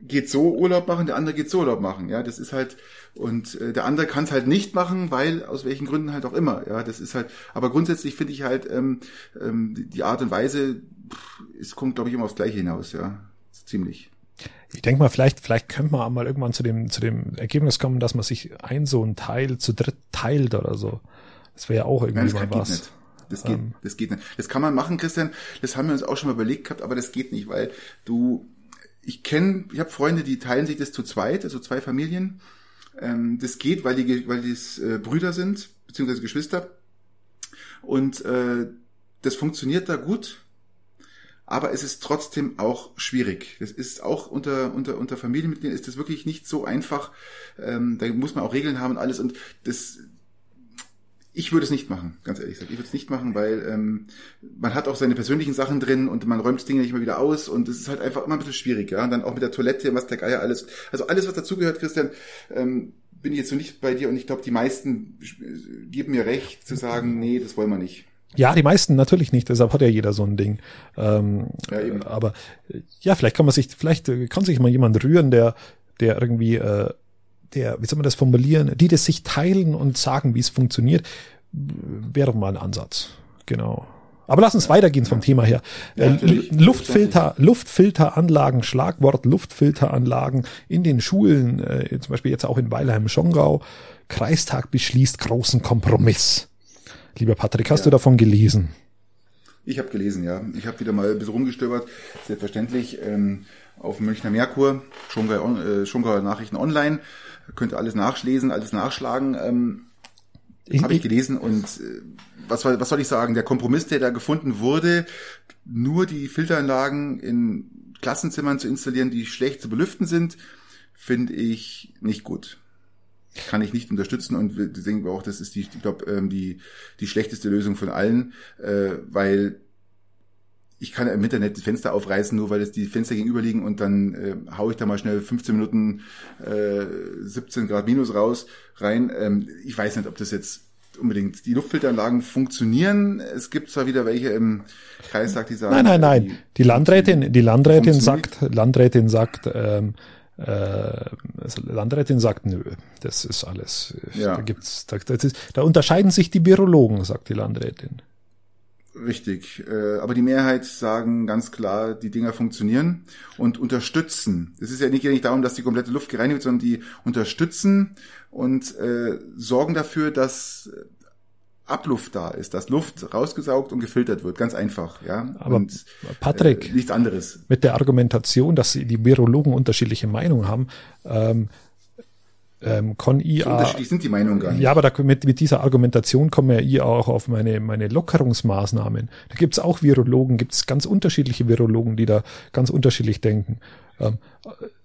geht so Urlaub machen, der andere geht so Urlaub machen, ja? Das ist halt und äh, der andere kann es halt nicht machen, weil aus welchen Gründen halt auch immer, ja? Das ist halt. Aber grundsätzlich finde ich halt ähm, ähm, die Art und Weise, pff, es kommt glaube ich immer aufs Gleiche hinaus, ja, ziemlich. Ich denke mal, vielleicht, vielleicht könnte man mal irgendwann zu dem, zu dem Ergebnis kommen, dass man sich ein so ein Teil zu dritt teilt oder so. Das wäre ja auch irgendwie Nein, mal was. Nicht. Das geht, ähm. das geht nicht. Das kann man machen, Christian. Das haben wir uns auch schon mal überlegt gehabt, aber das geht nicht, weil du, ich kenne, ich habe Freunde, die teilen sich das zu zweit, also zwei Familien. Ähm, das geht, weil die, weil die äh, Brüder sind, beziehungsweise Geschwister. Und äh, das funktioniert da gut aber es ist trotzdem auch schwierig. Das ist auch unter, unter, unter Familienmitgliedern ist das wirklich nicht so einfach. Ähm, da muss man auch Regeln haben und alles. Und das, Ich würde es nicht machen, ganz ehrlich gesagt. Ich würde es nicht machen, weil ähm, man hat auch seine persönlichen Sachen drin und man räumt das Ding nicht mehr wieder aus und es ist halt einfach immer ein bisschen schwierig, ja. Und dann auch mit der Toilette, was der Geier alles. Also alles, was dazugehört, Christian, ähm, bin ich jetzt so nicht bei dir und ich glaube, die meisten geben mir recht zu sagen, nee, das wollen wir nicht. Ja, die meisten natürlich nicht, deshalb hat ja jeder so ein Ding. Ähm, ja, eben. Aber ja, vielleicht kann man sich, vielleicht kann sich mal jemand rühren, der, der irgendwie äh, der, wie soll man das formulieren, die das sich teilen und sagen, wie es funktioniert, wäre mal ein Ansatz. Genau. Aber lass uns ja, weitergehen ja. vom Thema her. Ja, äh, Luftfilter, Luftfilteranlagen, Schlagwort Luftfilteranlagen in den Schulen, äh, zum Beispiel jetzt auch in Weilheim-Schongau. Kreistag beschließt großen Kompromiss. Lieber Patrick, hast du davon gelesen? Ich habe gelesen, ja. Ich habe wieder mal ein bisschen rumgestöbert. Selbstverständlich ähm, auf Münchner Merkur, Schongauer, äh, Schongauer Nachrichten online könnt ihr alles nachlesen, alles nachschlagen. Ähm, Habe ich gelesen und äh, was, was soll ich sagen? Der Kompromiss, der da gefunden wurde, nur die Filteranlagen in Klassenzimmern zu installieren, die schlecht zu belüften sind, finde ich nicht gut. Kann ich nicht unterstützen und denken wir auch, das ist die, ich glaube, ähm, die, die schlechteste Lösung von allen, äh, weil ich kann im Internet die Fenster aufreißen, nur weil es die Fenster gegenüber liegen und dann äh, haue ich da mal schnell 15 Minuten äh, 17 Grad minus raus rein. Ähm, ich weiß nicht, ob das jetzt unbedingt die Luftfilteranlagen funktionieren. Es gibt zwar wieder welche im Kreistag, die sagen. Nein, nein, nein. Die, die Landrätin, die Landrätin sagt, Landrätin sagt, ähm, äh, Landrätin sagt, nö, das ist alles. Ja. Da gibt's, da, das ist, da unterscheiden sich die Virologen, sagt die Landrätin. Richtig, äh, aber die Mehrheit sagen ganz klar, die Dinger funktionieren und unterstützen. Es ist ja nicht, nicht darum, dass die komplette Luft gereinigt wird, sondern die unterstützen und äh, sorgen dafür, dass Abluft da ist, dass Luft rausgesaugt und gefiltert wird, ganz einfach, ja. Aber und, Patrick, äh, nichts anderes. Mit der Argumentation, dass die Virologen unterschiedliche Meinungen haben, ähm, ähm, kann ich so unterschiedlich sind die Meinungen gar nicht. Ja, aber da, mit, mit dieser Argumentation komme ich auch auf meine, meine Lockerungsmaßnahmen. Da gibt's auch Virologen, gibt's ganz unterschiedliche Virologen, die da ganz unterschiedlich denken. Ähm,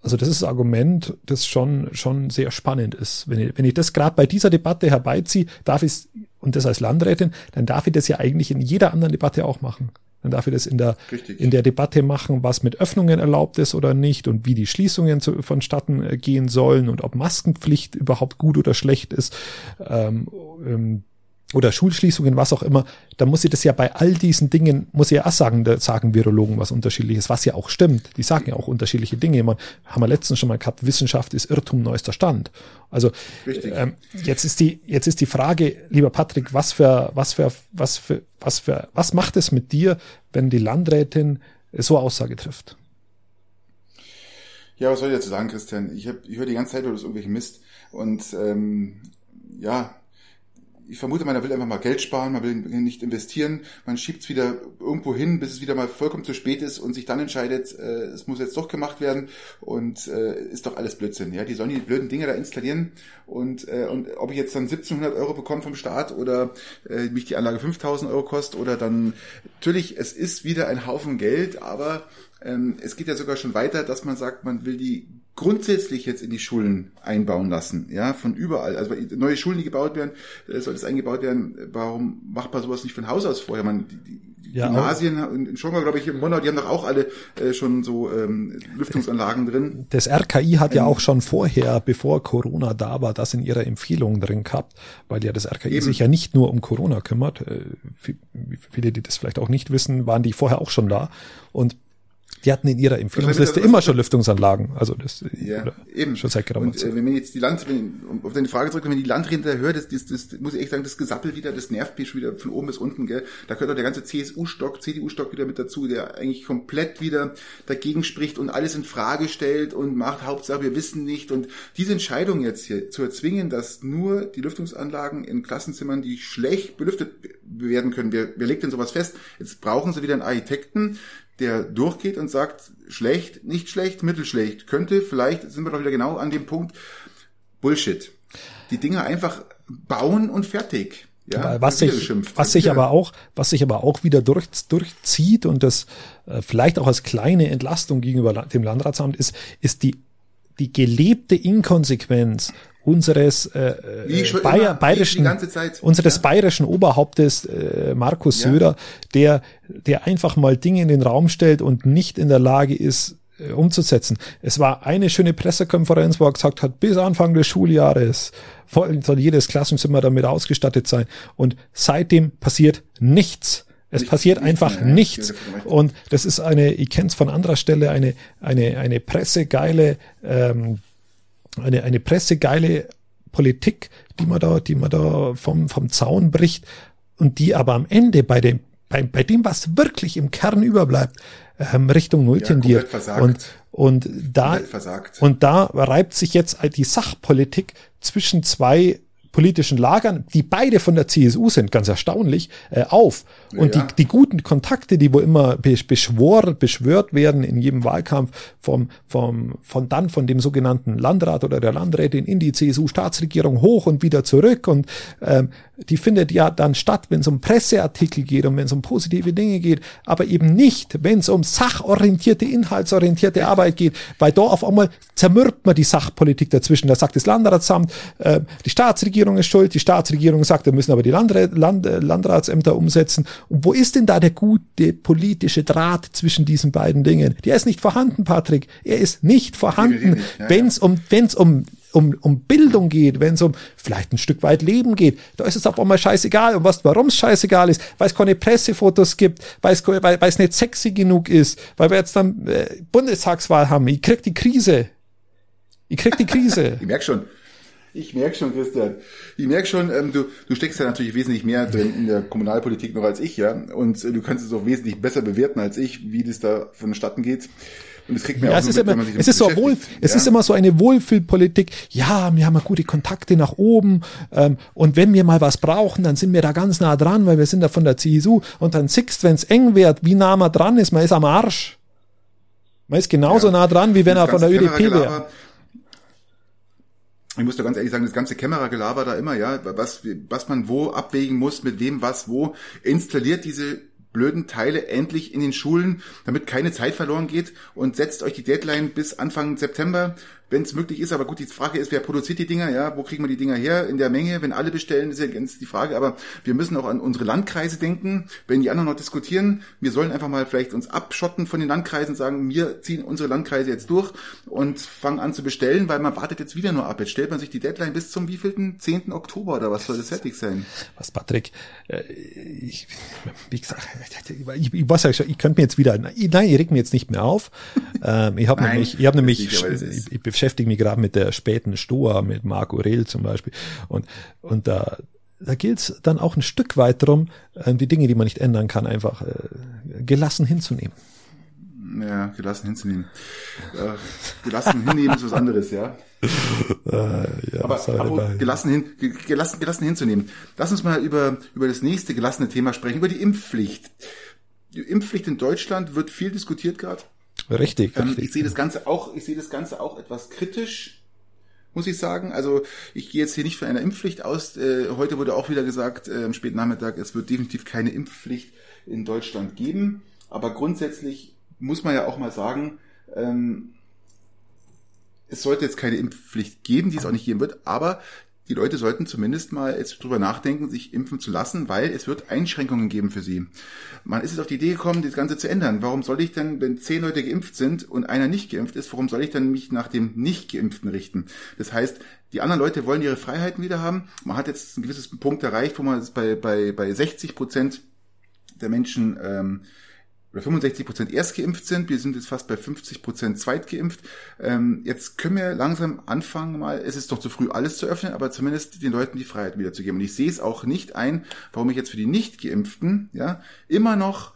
also das ist ein Argument, das schon, schon sehr spannend ist. Wenn ich, wenn ich das gerade bei dieser Debatte herbeiziehe, darf ich und das als Landrätin, dann darf ich das ja eigentlich in jeder anderen Debatte auch machen. Dann darf ich das in der, in der Debatte machen, was mit Öffnungen erlaubt ist oder nicht und wie die Schließungen zu, vonstatten äh, gehen sollen und ob Maskenpflicht überhaupt gut oder schlecht ist. Ähm, ähm, oder Schulschließungen, was auch immer, da muss ich das ja bei all diesen Dingen, muss ich ja auch sagen, da sagen Virologen was unterschiedliches, was ja auch stimmt. Die sagen ja auch unterschiedliche Dinge. Man, haben wir letztens schon mal gehabt, Wissenschaft ist Irrtum neuester Stand. Also ähm, jetzt ist die, jetzt ist die Frage, lieber Patrick, was für, was für, was für, was für, was macht es mit dir, wenn die Landrätin so Aussage trifft? Ja, was soll ich dazu sagen, Christian? Ich, hab, ich höre die ganze Zeit über das irgendwelche Mist und ähm, ja, ich vermute man will einfach mal Geld sparen, man will nicht investieren, man schiebt es wieder irgendwo hin, bis es wieder mal vollkommen zu spät ist und sich dann entscheidet, äh, es muss jetzt doch gemacht werden und äh, ist doch alles Blödsinn. Ja, die sollen die blöden Dinge da installieren und, äh, und ob ich jetzt dann 1700 Euro bekomme vom Staat oder äh, mich die Anlage 5000 Euro kostet oder dann, natürlich, es ist wieder ein Haufen Geld, aber ähm, es geht ja sogar schon weiter, dass man sagt, man will die grundsätzlich jetzt in die Schulen einbauen lassen, ja, von überall. Also neue Schulen, die gebaut werden, äh, soll das eingebaut werden. Warum macht man sowas nicht von Haus aus vorher? Man, die, die ja, Gymnasien in Schongau, glaube ich, in Monau, die haben doch auch alle äh, schon so ähm, Lüftungsanlagen drin. Das RKI hat ähm, ja auch schon vorher, bevor Corona da war, das in ihrer Empfehlung drin gehabt, weil ja das RKI eben. sich ja nicht nur um Corona kümmert. Äh, viele, die das vielleicht auch nicht wissen, waren die vorher auch schon da. Und die hatten in ihrer Empfehlungsliste immer schon Lüftungsanlagen. Also das ja, eben. schon seit geraumer Zeit. Äh, wenn jetzt die Land, wenn, um auf deine Frage zurückkommen, wenn die Landräte hört, das, das, das, muss ich echt sagen, das Gesappel wieder, das nervt mich schon wieder von oben bis unten, gell. Da gehört auch der ganze CSU-Stock, CDU-Stock wieder mit dazu, der eigentlich komplett wieder dagegen spricht und alles in Frage stellt und macht Hauptsache, wir wissen nicht. Und diese Entscheidung jetzt hier zu erzwingen, dass nur die Lüftungsanlagen in Klassenzimmern, die schlecht belüftet werden können, wer, wer legt denn sowas fest? Jetzt brauchen sie wieder einen Architekten, der durchgeht und sagt, schlecht, nicht schlecht, mittelschlecht, könnte, vielleicht sind wir doch wieder genau an dem Punkt, Bullshit. Die Dinge einfach bauen und fertig. Ja, was sich, was sich aber auch, was sich aber auch wieder durch, durchzieht und das äh, vielleicht auch als kleine Entlastung gegenüber dem Landratsamt ist, ist die, die gelebte Inkonsequenz unseres äh, Bayer, bayerischen unseres ja. bayerischen Oberhauptes äh, Markus ja. Söder, der der einfach mal Dinge in den Raum stellt und nicht in der Lage ist äh, umzusetzen. Es war eine schöne Pressekonferenz, wo er gesagt hat, bis Anfang des Schuljahres soll jedes Klassenzimmer damit ausgestattet sein. Und seitdem passiert nichts. Es nicht, passiert nicht einfach mehr, nichts. Und das ist eine, ich kenne es von anderer Stelle, eine, eine, eine pressegeile, ähm, eine, eine pressegeile Politik, die man da, die man da vom, vom Zaun bricht und die aber am Ende bei dem, bei, bei dem, was wirklich im Kern überbleibt, ähm, Richtung Null ja, tendiert. Und, und da, und da reibt sich jetzt die Sachpolitik zwischen zwei politischen Lagern, die beide von der CSU sind, ganz erstaunlich, äh, auf. Und ja. die, die guten Kontakte, die wo immer beschworen, beschwört werden in jedem Wahlkampf vom, vom, von dann von dem sogenannten Landrat oder der Landrätin in die CSU-Staatsregierung hoch und wieder zurück und ähm, die findet ja dann statt, wenn es um Presseartikel geht und wenn es um positive Dinge geht, aber eben nicht, wenn es um sachorientierte, inhaltsorientierte Arbeit geht, weil da auf einmal zermürbt man die Sachpolitik dazwischen. Da sagt das Landratsamt, äh, die Staatsregierung ist schuld, die Staatsregierung sagt, wir müssen aber die Landra Land Landratsämter umsetzen. Und wo ist denn da der gute politische Draht zwischen diesen beiden Dingen? Der ist nicht vorhanden, Patrick. Er ist nicht vorhanden, ja, wenn es um, wenn's um um, um Bildung geht, wenn es um vielleicht ein Stück weit Leben geht, da ist es auf einmal scheißegal. Und was, warum es scheißegal ist, weil es keine Pressefotos gibt, weil es, nicht sexy genug ist, weil wir jetzt dann äh, Bundestagswahl haben. Ich krieg die Krise. Ich krieg die Krise. [LAUGHS] ich merk schon. Ich merk schon, Christian. Ich merk schon, ähm, du, du steckst ja natürlich wesentlich mehr drin in der Kommunalpolitik noch als ich, ja. Und äh, du kannst es auch wesentlich besser bewerten als ich, wie das da vonstatten geht. Und es kriegt mir ja, auch es ist mit, immer, es ist so wohl, ja? es ist immer so eine Wohlfühlpolitik. Ja, wir haben ja gute Kontakte nach oben. Ähm, und wenn wir mal was brauchen, dann sind wir da ganz nah dran, weil wir sind da von der CSU. Und dann siehst, wenn es eng wird, wie nah man dran ist, man ist am Arsch. Man ist genauso ja. nah dran, wie wenn er von der ÖDP wäre ich muss da ganz ehrlich sagen, das ganze Kameragelaber da immer, ja, was, was man wo abwägen muss, mit wem was wo, installiert diese blöden Teile endlich in den Schulen, damit keine Zeit verloren geht. Und setzt euch die Deadline bis Anfang September wenn es möglich ist. Aber gut, die Frage ist, wer produziert die Dinger? Ja, wo kriegen wir die Dinger her? In der Menge, wenn alle bestellen, ist ja ganz die Frage. Aber wir müssen auch an unsere Landkreise denken. Wenn die anderen noch diskutieren, wir sollen einfach mal vielleicht uns abschotten von den Landkreisen, sagen, wir ziehen unsere Landkreise jetzt durch und fangen an zu bestellen, weil man wartet jetzt wieder nur ab. Jetzt stellt man sich die Deadline bis zum wievielten? 10. Oktober oder was soll das fertig sein? Was, Patrick? Äh, ich, wie gesagt, ich, ich weiß ja schon, ich könnte mir jetzt wieder, nein, ich reg mir jetzt nicht mehr auf. Ähm, ich habe nämlich, ich habe nämlich, ich, ich beschäftige mich gerade mit der späten Stoa, mit Marc Aurel zum Beispiel. Und, und da, da gilt es dann auch ein Stück weit darum, äh, die Dinge, die man nicht ändern kann, einfach äh, gelassen hinzunehmen. Ja, gelassen hinzunehmen. Äh, gelassen hinnehmen ist was anderes, ja. Äh, [LAUGHS] ja aber, aber gelassen, hin, gelassen, gelassen hinzunehmen. Lass uns mal über, über das nächste gelassene Thema sprechen, über die Impfpflicht. Die Impfpflicht in Deutschland wird viel diskutiert gerade. Richtig, ähm. Ich sehe das Ganze auch, ich sehe das Ganze auch etwas kritisch, muss ich sagen. Also ich gehe jetzt hier nicht von einer Impfpflicht aus. Äh, heute wurde auch wieder gesagt, äh, am späten Nachmittag, es wird definitiv keine Impfpflicht in Deutschland geben. Aber grundsätzlich muss man ja auch mal sagen, ähm, es sollte jetzt keine Impfpflicht geben, die es auch nicht geben wird, aber die Leute sollten zumindest mal jetzt drüber nachdenken, sich impfen zu lassen, weil es wird Einschränkungen geben für sie. Man ist jetzt auf die Idee gekommen, das Ganze zu ändern. Warum soll ich denn, wenn zehn Leute geimpft sind und einer nicht geimpft ist, warum soll ich dann mich nach dem nicht geimpften richten? Das heißt, die anderen Leute wollen ihre Freiheiten wieder haben. Man hat jetzt ein gewisses Punkt erreicht, wo man bei, bei, bei 60 Prozent der Menschen ähm, oder 65 Prozent erst geimpft sind. Wir sind jetzt fast bei 50 Prozent zweitgeimpft. Ähm, jetzt können wir langsam anfangen mal, es ist doch zu früh alles zu öffnen, aber zumindest den Leuten die Freiheit wiederzugeben. Und ich sehe es auch nicht ein, warum ich jetzt für die Nicht-Geimpften ja immer noch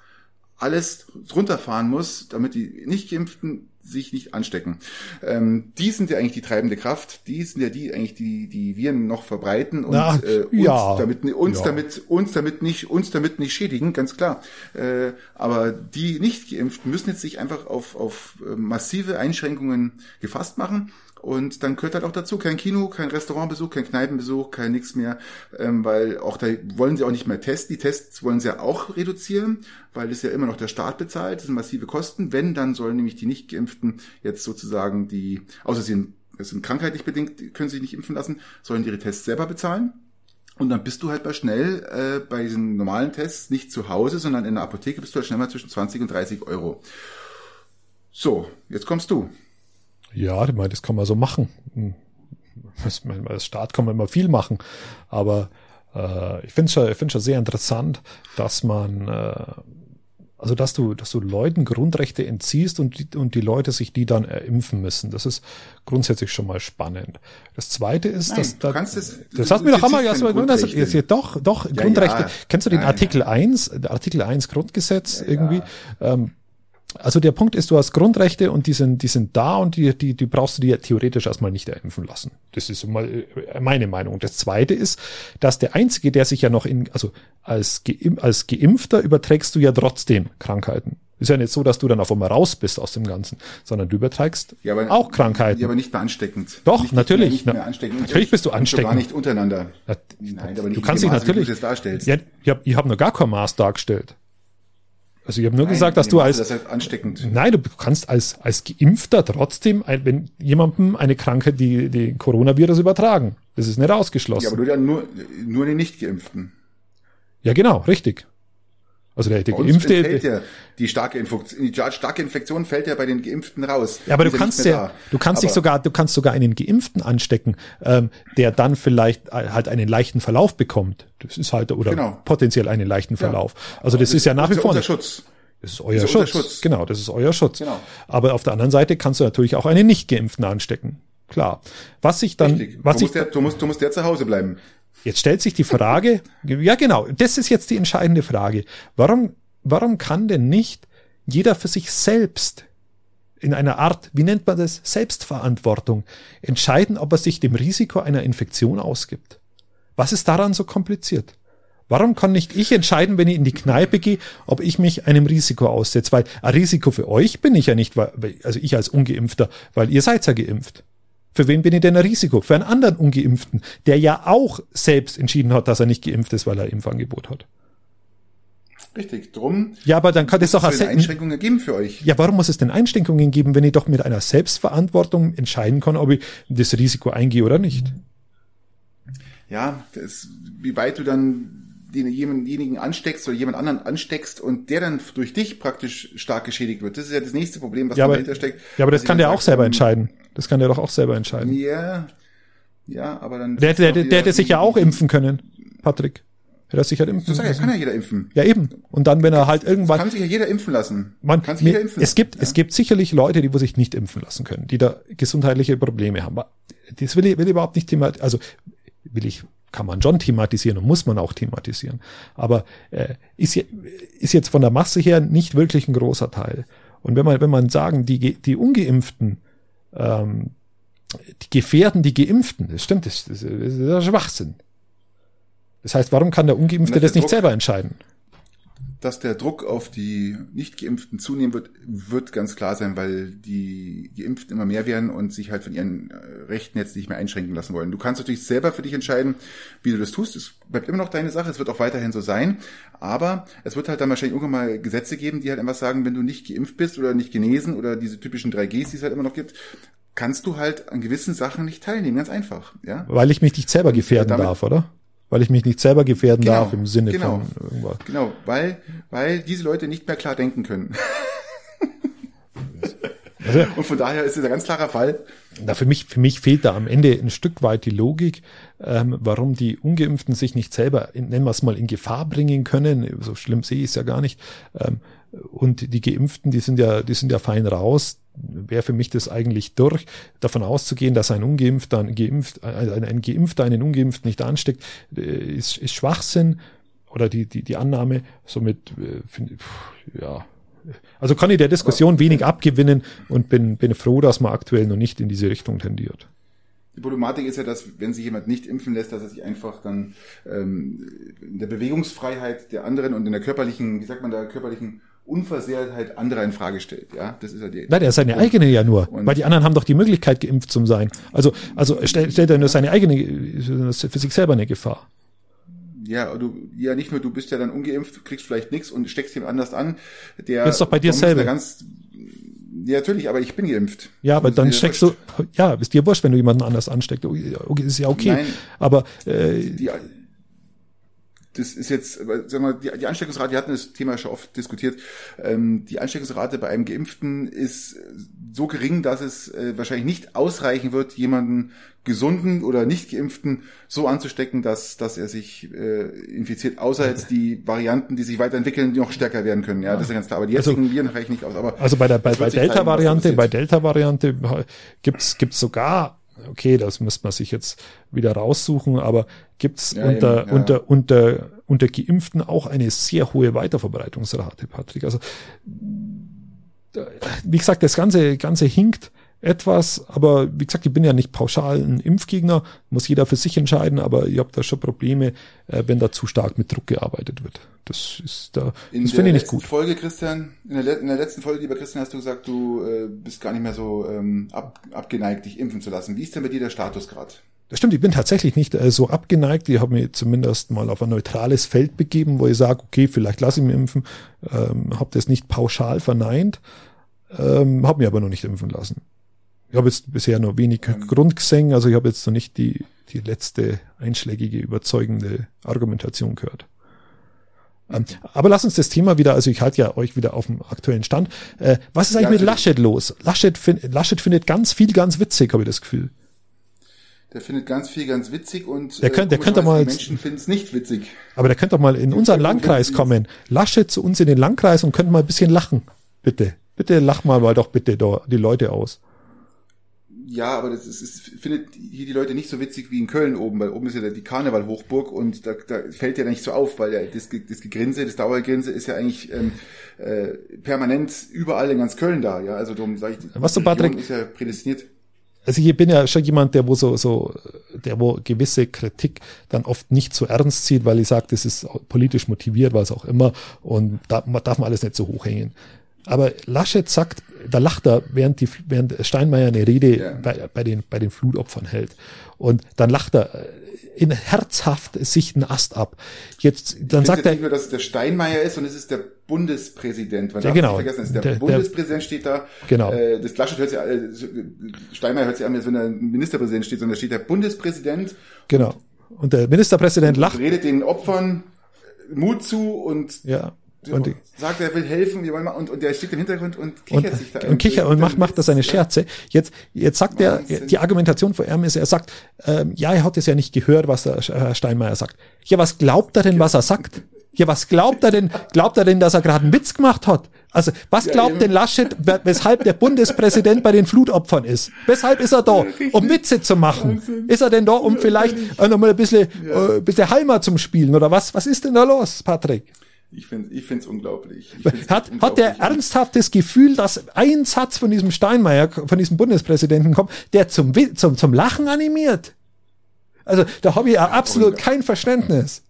alles runterfahren muss, damit die Nicht-Geimpften sich nicht anstecken. Ähm, die sind ja eigentlich die treibende Kraft. Die sind ja die eigentlich die die Viren noch verbreiten und Na, äh, uns ja. damit uns ja. damit uns damit nicht uns damit nicht schädigen, ganz klar. Äh, aber die nicht geimpften müssen jetzt sich einfach auf auf äh, massive Einschränkungen gefasst machen und dann gehört halt auch dazu kein Kino, kein Restaurantbesuch, kein Kneipenbesuch, kein nix mehr, ähm, weil auch da wollen sie auch nicht mehr testen. Die Tests wollen sie ja auch reduzieren, weil es ja immer noch der Staat bezahlt. Das sind massive Kosten. Wenn, dann sollen nämlich die nicht geimpften jetzt sozusagen die, außer sie sind sind krankheitlich bedingt, können sich nicht impfen lassen, sollen ihre Tests selber bezahlen. Und dann bist du halt mal schnell äh, bei diesen normalen Tests nicht zu Hause, sondern in der Apotheke bist du halt schnell mal zwischen 20 und 30 Euro. So, jetzt kommst du. Ja, ich meine, das kann man so machen. Hm. Als Staat kann man immer viel machen, aber äh, ich finde es schon, ich schon sehr interessant, dass man äh, also, dass du, dass du Leuten Grundrechte entziehst und die, und die Leute sich die dann impfen müssen. Das ist grundsätzlich schon mal spannend. Das zweite ist, nein, dass da, das, das hast mir doch einmal erstmal das, jetzt hier doch, doch, ja, Grundrechte. Ja. Kennst du den nein, Artikel nein. 1, Artikel 1 Grundgesetz ja, irgendwie? Ähm, also der Punkt ist, du hast Grundrechte und die sind, die sind da und die, die, die brauchst du dir theoretisch erstmal nicht impfen lassen. Das ist mal äh, meine Meinung. Das zweite ist, dass der Einzige, der sich ja noch in, also als, als Geimpfter überträgst du ja trotzdem Krankheiten. Ist ja nicht so, dass du dann auf einmal raus bist aus dem Ganzen, sondern du überträgst ja, aber, auch Krankheiten. Ja, aber nicht mehr ansteckend. Doch, nicht, natürlich. Nicht mehr, nicht mehr ansteckend. Natürlich bist du ansteckend. Gar nicht untereinander. Ja, Nein, aber nicht du kannst dich natürlich. Du das darstellst. Ja, ich habe hab nur gar kein Maß dargestellt. Also ich habe nur Nein, gesagt, dass du als das halt ansteckend. Nein, du kannst als als Geimpfter trotzdem, wenn jemandem eine Krankheit die die Coronavirus übertragen. Das ist nicht ausgeschlossen. Ja, aber du dann nur nur den nicht Geimpften. Ja, genau, richtig. Also der, der Geimpfte. Fällt ja die starke Infektion, die starke Infektion fällt ja bei den Geimpften raus. Ja, aber du kannst ja, da. du kannst aber dich sogar, du kannst sogar einen Geimpften anstecken, ähm, der dann vielleicht halt einen leichten Verlauf bekommt. Das ist halt oder genau. potenziell einen leichten Verlauf. Ja. Also das, das, ist ja nach wie vor. Unser Schutz. Das ist euer das ist Schutz. Schutz. Genau, das ist euer Schutz. Genau. Aber auf der anderen Seite kannst du natürlich auch einen nicht Geimpften anstecken. Klar. Was ich dann, Richtig. was du ich, musst, ja, du musst, du musst ja zu Hause bleiben. Jetzt stellt sich die Frage, ja genau, das ist jetzt die entscheidende Frage. Warum, warum kann denn nicht jeder für sich selbst in einer Art, wie nennt man das, Selbstverantwortung entscheiden, ob er sich dem Risiko einer Infektion ausgibt? Was ist daran so kompliziert? Warum kann nicht ich entscheiden, wenn ich in die Kneipe gehe, ob ich mich einem Risiko aussetze? Weil ein Risiko für euch bin ich ja nicht, weil, also ich als Ungeimpfter, weil ihr seid ja geimpft. Für wen bin ich denn ein Risiko? Für einen anderen Ungeimpften, der ja auch selbst entschieden hat, dass er nicht geimpft ist, weil er Impfangebot hat. Richtig, drum. Ja, aber dann kann es doch eine Einschränkungen geben für euch. Ja, warum muss es denn Einschränkungen geben, wenn ich doch mit einer Selbstverantwortung entscheiden kann, ob ich das Risiko eingehe oder nicht? Ja, das, wie weit du dann denjenigen ansteckst oder jemand anderen ansteckst und der dann durch dich praktisch stark geschädigt wird. Das ist ja das nächste Problem, was ja, dahinter steckt. Ja, aber das kann der auch selber entscheiden. Das kann der doch auch selber entscheiden. Ja, ja, aber dann. Der, der, der, der hätte sich ja auch impfen können, Patrick. Hätte er sich halt impfen können. kann ja jeder impfen. Ja, eben. Und dann, wenn er halt irgendwann. Kann sich ja jeder impfen lassen. Man, kann sich jeder impfen es gibt, ja. es gibt sicherlich Leute, die wo sich nicht impfen lassen können, die da gesundheitliche Probleme haben. Das will ich, will ich überhaupt nicht thema, also will ich kann man schon thematisieren und muss man auch thematisieren. Aber äh, ist, ist jetzt von der Masse her nicht wirklich ein großer Teil. Und wenn man, wenn man sagen, die, die Ungeimpften, ähm, die gefährden die Geimpften, das stimmt, das, das, das ist Schwachsinn. Das heißt, warum kann der Ungeimpfte das nicht Druck, selber entscheiden? Dass der Druck auf die Nicht-Geimpften zunehmen wird, wird ganz klar sein, weil die Geimpften immer mehr werden und sich halt von ihren äh, Rechten jetzt nicht mehr einschränken lassen wollen. Du kannst natürlich selber für dich entscheiden, wie du das tust. Es bleibt immer noch deine Sache, es wird auch weiterhin so sein. Aber es wird halt dann wahrscheinlich irgendwann mal Gesetze geben, die halt einfach sagen, wenn du nicht geimpft bist oder nicht genesen oder diese typischen 3Gs, die es halt immer noch gibt, kannst du halt an gewissen Sachen nicht teilnehmen, ganz einfach. Ja? Weil ich mich nicht selber gefährden damit, darf, oder? Weil ich mich nicht selber gefährden genau, darf im Sinne genau, von irgendwas. Genau, weil, weil diese Leute nicht mehr klar denken können. [LAUGHS] Also, und von daher ist es ein ganz klarer Fall. Na, für mich, für mich fehlt da am Ende ein Stück weit die Logik, ähm, warum die Ungeimpften sich nicht selber, in, nennen wir es mal, in Gefahr bringen können. So schlimm sehe ich es ja gar nicht. Ähm, und die Geimpften, die sind ja, die sind ja fein raus. Wäre für mich das eigentlich durch, davon auszugehen, dass ein Ungeimpfter, ein, Geimpft, ein, ein Geimpfter einen Ungeimpften nicht ansteckt, äh, ist, ist Schwachsinn. Oder die, die, die Annahme, somit, äh, find, ja, also kann ich der Diskussion wenig abgewinnen und bin, bin froh, dass man aktuell noch nicht in diese Richtung tendiert. Die Problematik ist ja, dass wenn sich jemand nicht impfen lässt, dass er sich einfach dann ähm, in der Bewegungsfreiheit der anderen und in der körperlichen, wie sagt man da, körperlichen Unversehrtheit anderer in Frage stellt. Ja, das ist ja die. Nein, der ist seine eigene ja nur, weil die anderen haben doch die Möglichkeit, geimpft zu sein. Also, also stellt, stellt er nur seine eigene, für sich selber eine Gefahr. Ja, du, ja, nicht nur du bist ja dann ungeimpft, kriegst vielleicht nichts und steckst jemand anders an. Der das ist doch bei dir selber. Ganz, Ja, natürlich, aber ich bin geimpft. Ja, aber dann steckst du, ja, ist dir wurscht, wenn du jemanden anders ansteckst. Okay, ist ja okay. Nein, aber äh, die, das ist jetzt, sagen wir, die, die Ansteckungsrate, wir hatten das Thema schon oft diskutiert, ähm, die Ansteckungsrate bei einem Geimpften ist so gering, dass es äh, wahrscheinlich nicht ausreichen wird, jemanden gesunden oder nicht geimpften so anzustecken, dass, dass er sich äh, infiziert, außer jetzt die Varianten, die sich weiterentwickeln, die noch stärker werden können. Ja, das ist ganz klar. Aber die jetzigen also, Viren reichen nicht aus. Aber also bei der bei, bei Delta-Variante, bei Delta-Variante gibt's gibt's sogar okay, das müsste man sich jetzt wieder raussuchen, aber gibt's ja, unter, ja. unter, unter, unter Geimpften auch eine sehr hohe Weiterverbreitungsrate, Patrick. Also, wie gesagt, das Ganze, Ganze hinkt etwas, aber wie gesagt, ich bin ja nicht pauschal ein Impfgegner, muss jeder für sich entscheiden, aber ich habe da schon Probleme, äh, wenn da zu stark mit Druck gearbeitet wird. Das ist da, in das finde ich nicht gut. Folge, Christian, in der, in der, letzten Folge, lieber Christian, hast du gesagt, du äh, bist gar nicht mehr so ähm, ab, abgeneigt, dich impfen zu lassen. Wie ist denn bei dir der Status gerade? Das stimmt, ich bin tatsächlich nicht äh, so abgeneigt. Ich habe mich zumindest mal auf ein neutrales Feld begeben, wo ich sage, okay, vielleicht lasse ich mich impfen. Ähm, habe das nicht pauschal verneint, ähm, habe mich aber noch nicht impfen lassen. Ich habe jetzt bisher noch wenig ähm. Grund gesehen, also ich habe jetzt noch nicht die, die letzte einschlägige, überzeugende Argumentation gehört. Ähm, aber lass uns das Thema wieder, also ich halte ja euch wieder auf dem aktuellen Stand. Äh, was ist eigentlich ja, mit Laschet los? Laschet, find, Laschet findet ganz viel ganz witzig, habe ich das Gefühl. Der findet ganz viel ganz witzig und der könnte, der könnte mal, Menschen finden es nicht witzig. Aber der könnte doch mal in unseren Landkreis kommen. Laschet zu uns in den Landkreis und könnte mal ein bisschen lachen. Bitte. Bitte lach mal mal doch bitte da die Leute aus. Ja, aber das ist, ist, findet hier die Leute nicht so witzig wie in Köln oben, weil oben ist ja die Karneval-Hochburg und da, da fällt ja nicht so auf, weil der, das, das Gegrinse, das Dauergrinse ist ja eigentlich ähm, äh, permanent überall in ganz Köln da. Ja, also darum sage ich, Was du, Patrick, ist ja prädestiniert. Also ich bin ja schon jemand, der wo so, so, der wo gewisse Kritik dann oft nicht so ernst zieht, weil ich sage, das ist politisch motiviert, was auch immer, und da darf man alles nicht so hochhängen. Aber Laschet sagt, da lacht er, während, die, während Steinmeier eine Rede ja. bei, bei, den, bei den Flutopfern hält. Und dann lacht er äh, in herzhaft sich einen Ast ab. Jetzt, dann sagt er. nicht nur, dass es der Steinmeier ist, sondern es ist der Bundespräsident. Man ja, genau. vergessen, der, der Bundespräsident steht da. Genau. Äh, das Laschet hört sich, äh, Steinmeier hört sich an, als wenn der Ministerpräsident steht, sondern da steht der Bundespräsident. Genau. Und der Ministerpräsident lacht. Redet den Opfern Mut zu und ja. Und sagt, er will helfen, wir wollen mal, und, und der steht im Hintergrund und kichert und, sich da. Und kichert und macht, macht das seine Scherze. Jetzt, jetzt sagt er, die Argumentation von ihm ist, er sagt, ähm, ja, er hat es ja nicht gehört, was der Herr Steinmeier sagt. Ja, was glaubt er denn, was er sagt? Ja, was glaubt er denn? Glaubt er denn, dass er gerade einen Witz gemacht hat? Also, was glaubt ja, denn Laschet, weshalb der Bundespräsident bei den Flutopfern ist? Weshalb ist er da? Um Witze zu machen? Ist er denn da, um vielleicht äh, nochmal ein bisschen, äh, ein bisschen Heimat zum Spielen? Oder was? Was ist denn da los, Patrick? Ich finde ich finde es unglaublich. hat, unglaublich. hat der ernsthaftes Gefühl, dass ein Satz von diesem Steinmeier, von diesem Bundespräsidenten kommt, der zum, zum, zum Lachen animiert? Also da habe ich ja absolut kein Verständnis.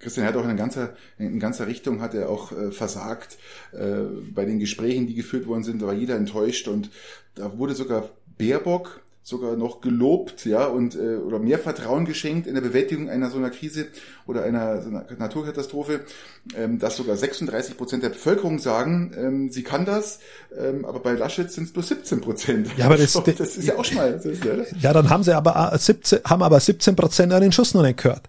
Christian hat auch in ganzer, in ganzer Richtung hat er auch äh, versagt. Äh, bei den Gesprächen, die geführt worden sind, da war jeder enttäuscht und da wurde sogar Baerbock sogar noch gelobt, ja, und äh, oder mehr Vertrauen geschenkt in der Bewältigung einer so einer Krise oder einer, so einer Naturkatastrophe, ähm, dass sogar 36 Prozent der Bevölkerung sagen, ähm, sie kann das, ähm, aber bei Laschet sind es bloß 17 Prozent. Ja, aber das, das ist ja auch schon mal. Das ist, ja, ja, dann haben sie aber 17, haben aber 17 Prozent an den Schuss noch nicht gehört.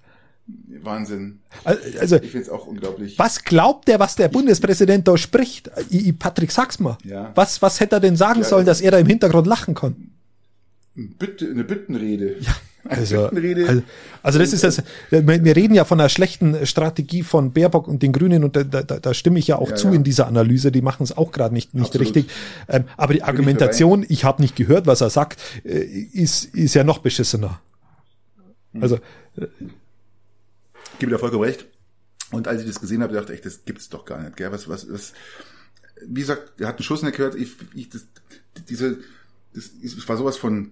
Wahnsinn. Also, ich finde es auch unglaublich. Was glaubt der, was der ich, Bundespräsident da spricht? Ich, Patrick, sag's mal. Ja. Was, was hätte er denn sagen ja, sollen, dass er da im Hintergrund lachen kann? Bitte, eine Bittenrede. Ja. [LAUGHS] Also, also, also das ist das, wir reden ja von einer schlechten Strategie von Baerbock und den Grünen und da, da, da stimme ich ja auch ja, zu ja. in dieser Analyse, die machen es auch gerade nicht, nicht richtig. Ähm, aber die Argumentation, ich, ich habe nicht gehört, was er sagt, äh, ist, ist ja noch beschissener. Hm. Also äh, ich gebe dir vollkommen recht. Und als ich das gesehen habe, dachte ich, das gibt's doch gar nicht. Gell? Was, was, was, wie gesagt, er hat einen Schuss nicht gehört. Ich, ich, das, diese, das, das war sowas von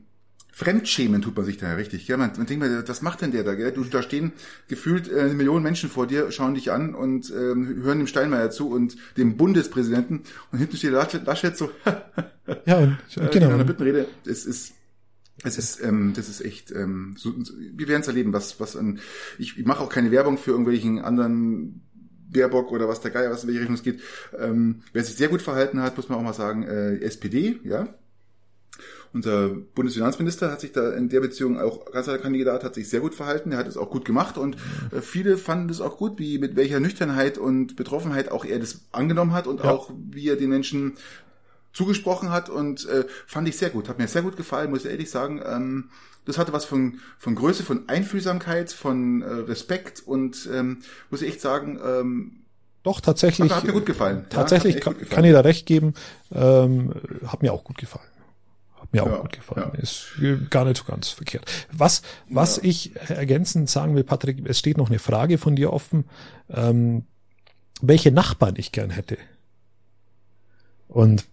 Fremdschämen tut man sich da richtig. Gell? Man, man denkt mal, was macht denn der da? Gell? Du, da stehen gefühlt äh, eine Million Menschen vor dir, schauen dich an und ähm, hören dem Steinmeier zu und dem Bundespräsidenten und hinten steht Laschet, Laschet so. [LAUGHS] ja, und, äh, genau. In einer Bittenrede. Es ist es ist, ähm, das ist echt, ähm, so, wir werden es erleben, was, was an, ich, ich mache auch keine Werbung für irgendwelchen anderen Baerbock oder was der Geier, was in welche Richtung es geht. Ähm, wer sich sehr gut verhalten hat, muss man auch mal sagen, äh, SPD, ja. Unser Bundesfinanzminister hat sich da in der Beziehung auch Kanzlerkandidat hat sich sehr gut verhalten. Er hat es auch gut gemacht und äh, viele fanden es auch gut, wie mit welcher Nüchternheit und Betroffenheit auch er das angenommen hat und ja. auch wie er den Menschen zugesprochen hat und äh, fand ich sehr gut. Hat mir sehr gut gefallen, muss ich ehrlich sagen. Ähm, das hatte was von, von Größe, von Einfühlsamkeit, von äh, Respekt und ähm, muss ich echt sagen, ähm, doch, tatsächlich. Hat, hat mir gut gefallen. Tatsächlich ja, kann, gefallen. kann ich da recht geben. Ähm, hat mir auch gut gefallen. Mir auch ja, gut gefallen. Ja. Ist gar nicht so ganz verkehrt. Was, was ich ergänzend sagen will, Patrick, es steht noch eine Frage von dir offen. Ähm, welche Nachbarn ich gern hätte. Und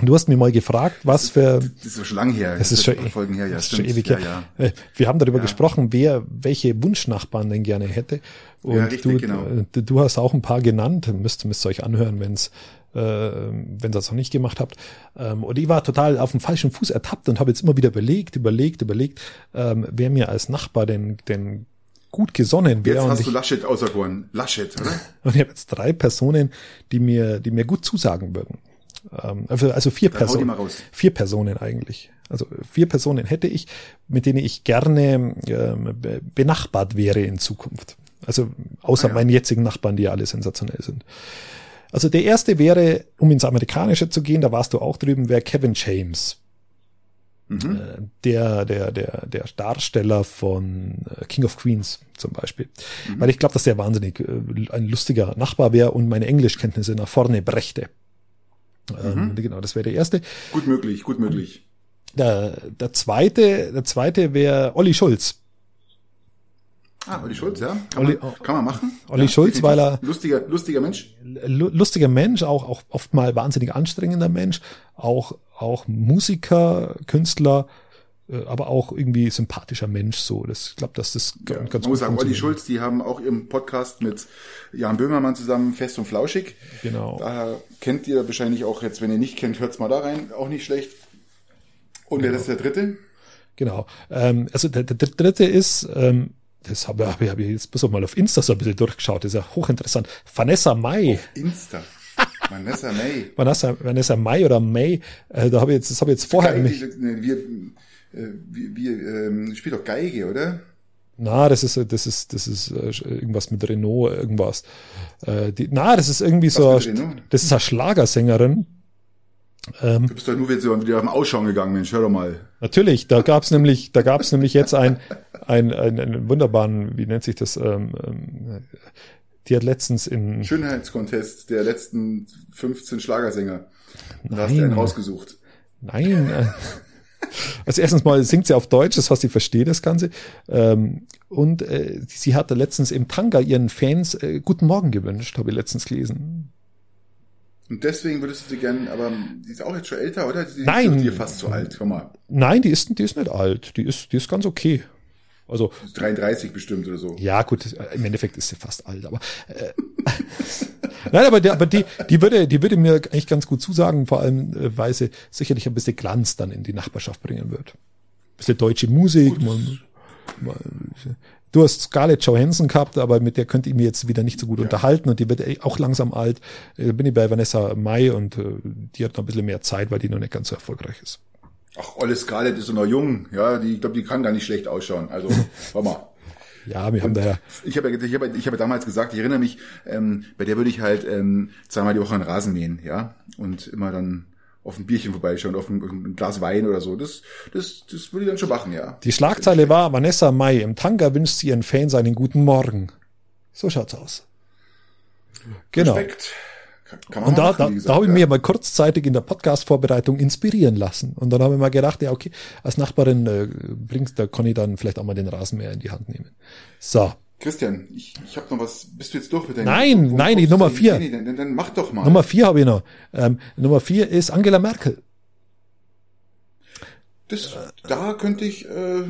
Du hast mir mal gefragt, was für. Das ist schon lang her. Das ist schon, Folgen her, ja, das ist schon ewig her. Ja, ja. Äh, wir haben darüber ja. gesprochen, wer welche Wunschnachbarn denn gerne hätte. Und ja, richtig, du, genau. du, du hast auch ein paar genannt. Müsst, müsst ihr euch anhören, wenn es äh, wenn ihr das noch nicht gemacht habt. Ähm, und ich war total auf dem falschen Fuß ertappt und habe jetzt immer wieder überlegt, überlegt, überlegt, ähm, wer mir als Nachbar denn, denn gut gesonnen wäre. Jetzt hast du Laschet auserkoren. Laschet, oder? [LAUGHS] und ich habe jetzt drei Personen, die mir, die mir gut zusagen würden. Ähm, also, also vier Personen. Vier Personen eigentlich. Also vier Personen hätte ich, mit denen ich gerne ähm, benachbart wäre in Zukunft. Also außer ah, ja. meinen jetzigen Nachbarn, die ja alle sensationell sind. Also der erste wäre, um ins Amerikanische zu gehen, da warst du auch drüben, wäre Kevin James. Mhm. Äh, der, der, der, der Darsteller von äh, King of Queens zum Beispiel. Mhm. Weil ich glaube, dass der wahnsinnig äh, ein lustiger Nachbar wäre und meine Englischkenntnisse nach vorne brächte. Ähm, mhm. Genau, das wäre der erste. Gut möglich, gut möglich. Der, der zweite, der zweite wäre Olli Schulz. Ah, Olli Schulz, ja. Kann, Olli, man, kann man machen. Olli ja, Schulz, weil er. Lustiger, lustiger Mensch. Lustiger Mensch, auch, auch oft mal wahnsinnig anstrengender Mensch, auch, auch Musiker, Künstler, äh, aber auch irgendwie sympathischer Mensch so. Das ich glaube, dass das ja, ganz Man muss sagen, Olli Schulz, die haben auch ihren Podcast mit Jan Böhmermann zusammen fest und flauschig. Genau. Da kennt ihr wahrscheinlich auch jetzt, wenn ihr nicht kennt, hört's mal da rein, auch nicht schlecht. Und genau. wer ist der dritte? Genau. Ähm, also der, der dritte ist, ähm, das habe hab ich, hab ich jetzt bis mal auf Insta so ein bisschen durchgeschaut, das ist ja hochinteressant. Vanessa Mai. Auf Insta. Vanessa May. [LAUGHS] Vanessa, Vanessa Mai oder May, äh, da habe ich jetzt, das habe ich jetzt vorher. Geige, wir, äh, wie, wie ähm, spielt doch Geige, oder? Na, das ist das ist das ist äh, irgendwas mit Renault, irgendwas. Äh, die, na, das ist irgendwie Was so. Das ist eine Schlagersängerin. Ähm, du bist doch nur wieder, wieder auf den Ausschauen gegangen, Mensch, hör doch mal. Natürlich, da gab's nämlich, da gab's nämlich jetzt ein, ein, ein, einen wunderbaren, wie nennt sich das? Ähm, ähm, die hat letztens in Schönheitskontest der letzten 15 Schlagersänger. Da hast du einen rausgesucht. Nein. [LAUGHS] Also erstens mal singt sie auf Deutsch, das heißt, ich verstehe das Ganze. Ähm, und äh, sie hatte letztens im Tanga ihren Fans äh, Guten Morgen gewünscht, habe ich letztens gelesen. Und deswegen würdest du sie gerne, aber die ist auch jetzt schon älter, oder? Die Nein. Die ist fast zu alt, komm mal. Nein, die ist, die ist nicht alt. Die ist, die ist ganz okay. Also 33 bestimmt oder so. Ja, gut, im Endeffekt ist sie fast alt, aber äh, [LAUGHS] Nein, aber, der, aber die, die würde, die würde mir eigentlich ganz gut zusagen, vor allem, äh, weil sie sicherlich ein bisschen Glanz dann in die Nachbarschaft bringen wird. Ein bisschen deutsche Musik. Man, man, du hast Scarlett Johansson gehabt, aber mit der könnte ich mir jetzt wieder nicht so gut ja. unterhalten und die wird auch langsam alt. Da bin ich bei Vanessa Mai und äh, die hat noch ein bisschen mehr Zeit, weil die noch nicht ganz so erfolgreich ist. Ach, Olle Scarlett ist noch jung, ja, die, ich glaube, die kann gar nicht schlecht ausschauen. Also, [LAUGHS] warte mal. Ja, wir haben da ja. Ich habe ja, ich habe, ich habe damals gesagt, ich erinnere mich, ähm, bei der würde ich halt ähm, zweimal die Woche einen Rasen mähen, ja, und immer dann auf ein Bierchen vorbeischauen, auf ein, ein, Glas Wein oder so. Das, das, das würde ich dann schon machen, ja. Die Schlagzeile war, Vanessa Mai im Tanga wünscht sie ihren Fans einen guten Morgen. So schaut's aus. Genau. Respekt. Kann man und da, da, gesagt, da habe ich ja. mir mal kurzzeitig in der Podcast-Vorbereitung inspirieren lassen. Und dann habe ich mal gedacht, ja, okay, als Nachbarin äh, bringst, da kann ich dann vielleicht auch mal den Rasenmäher in die Hand nehmen. So. Christian, ich, ich habe noch was. Bist du jetzt durch mit deinem? Nein, wo, nein, die Nummer vier. Nee, dann, dann, mach doch mal. Nummer vier habe ich noch. Ähm, Nummer vier ist Angela Merkel. Das, da könnte ich. Äh,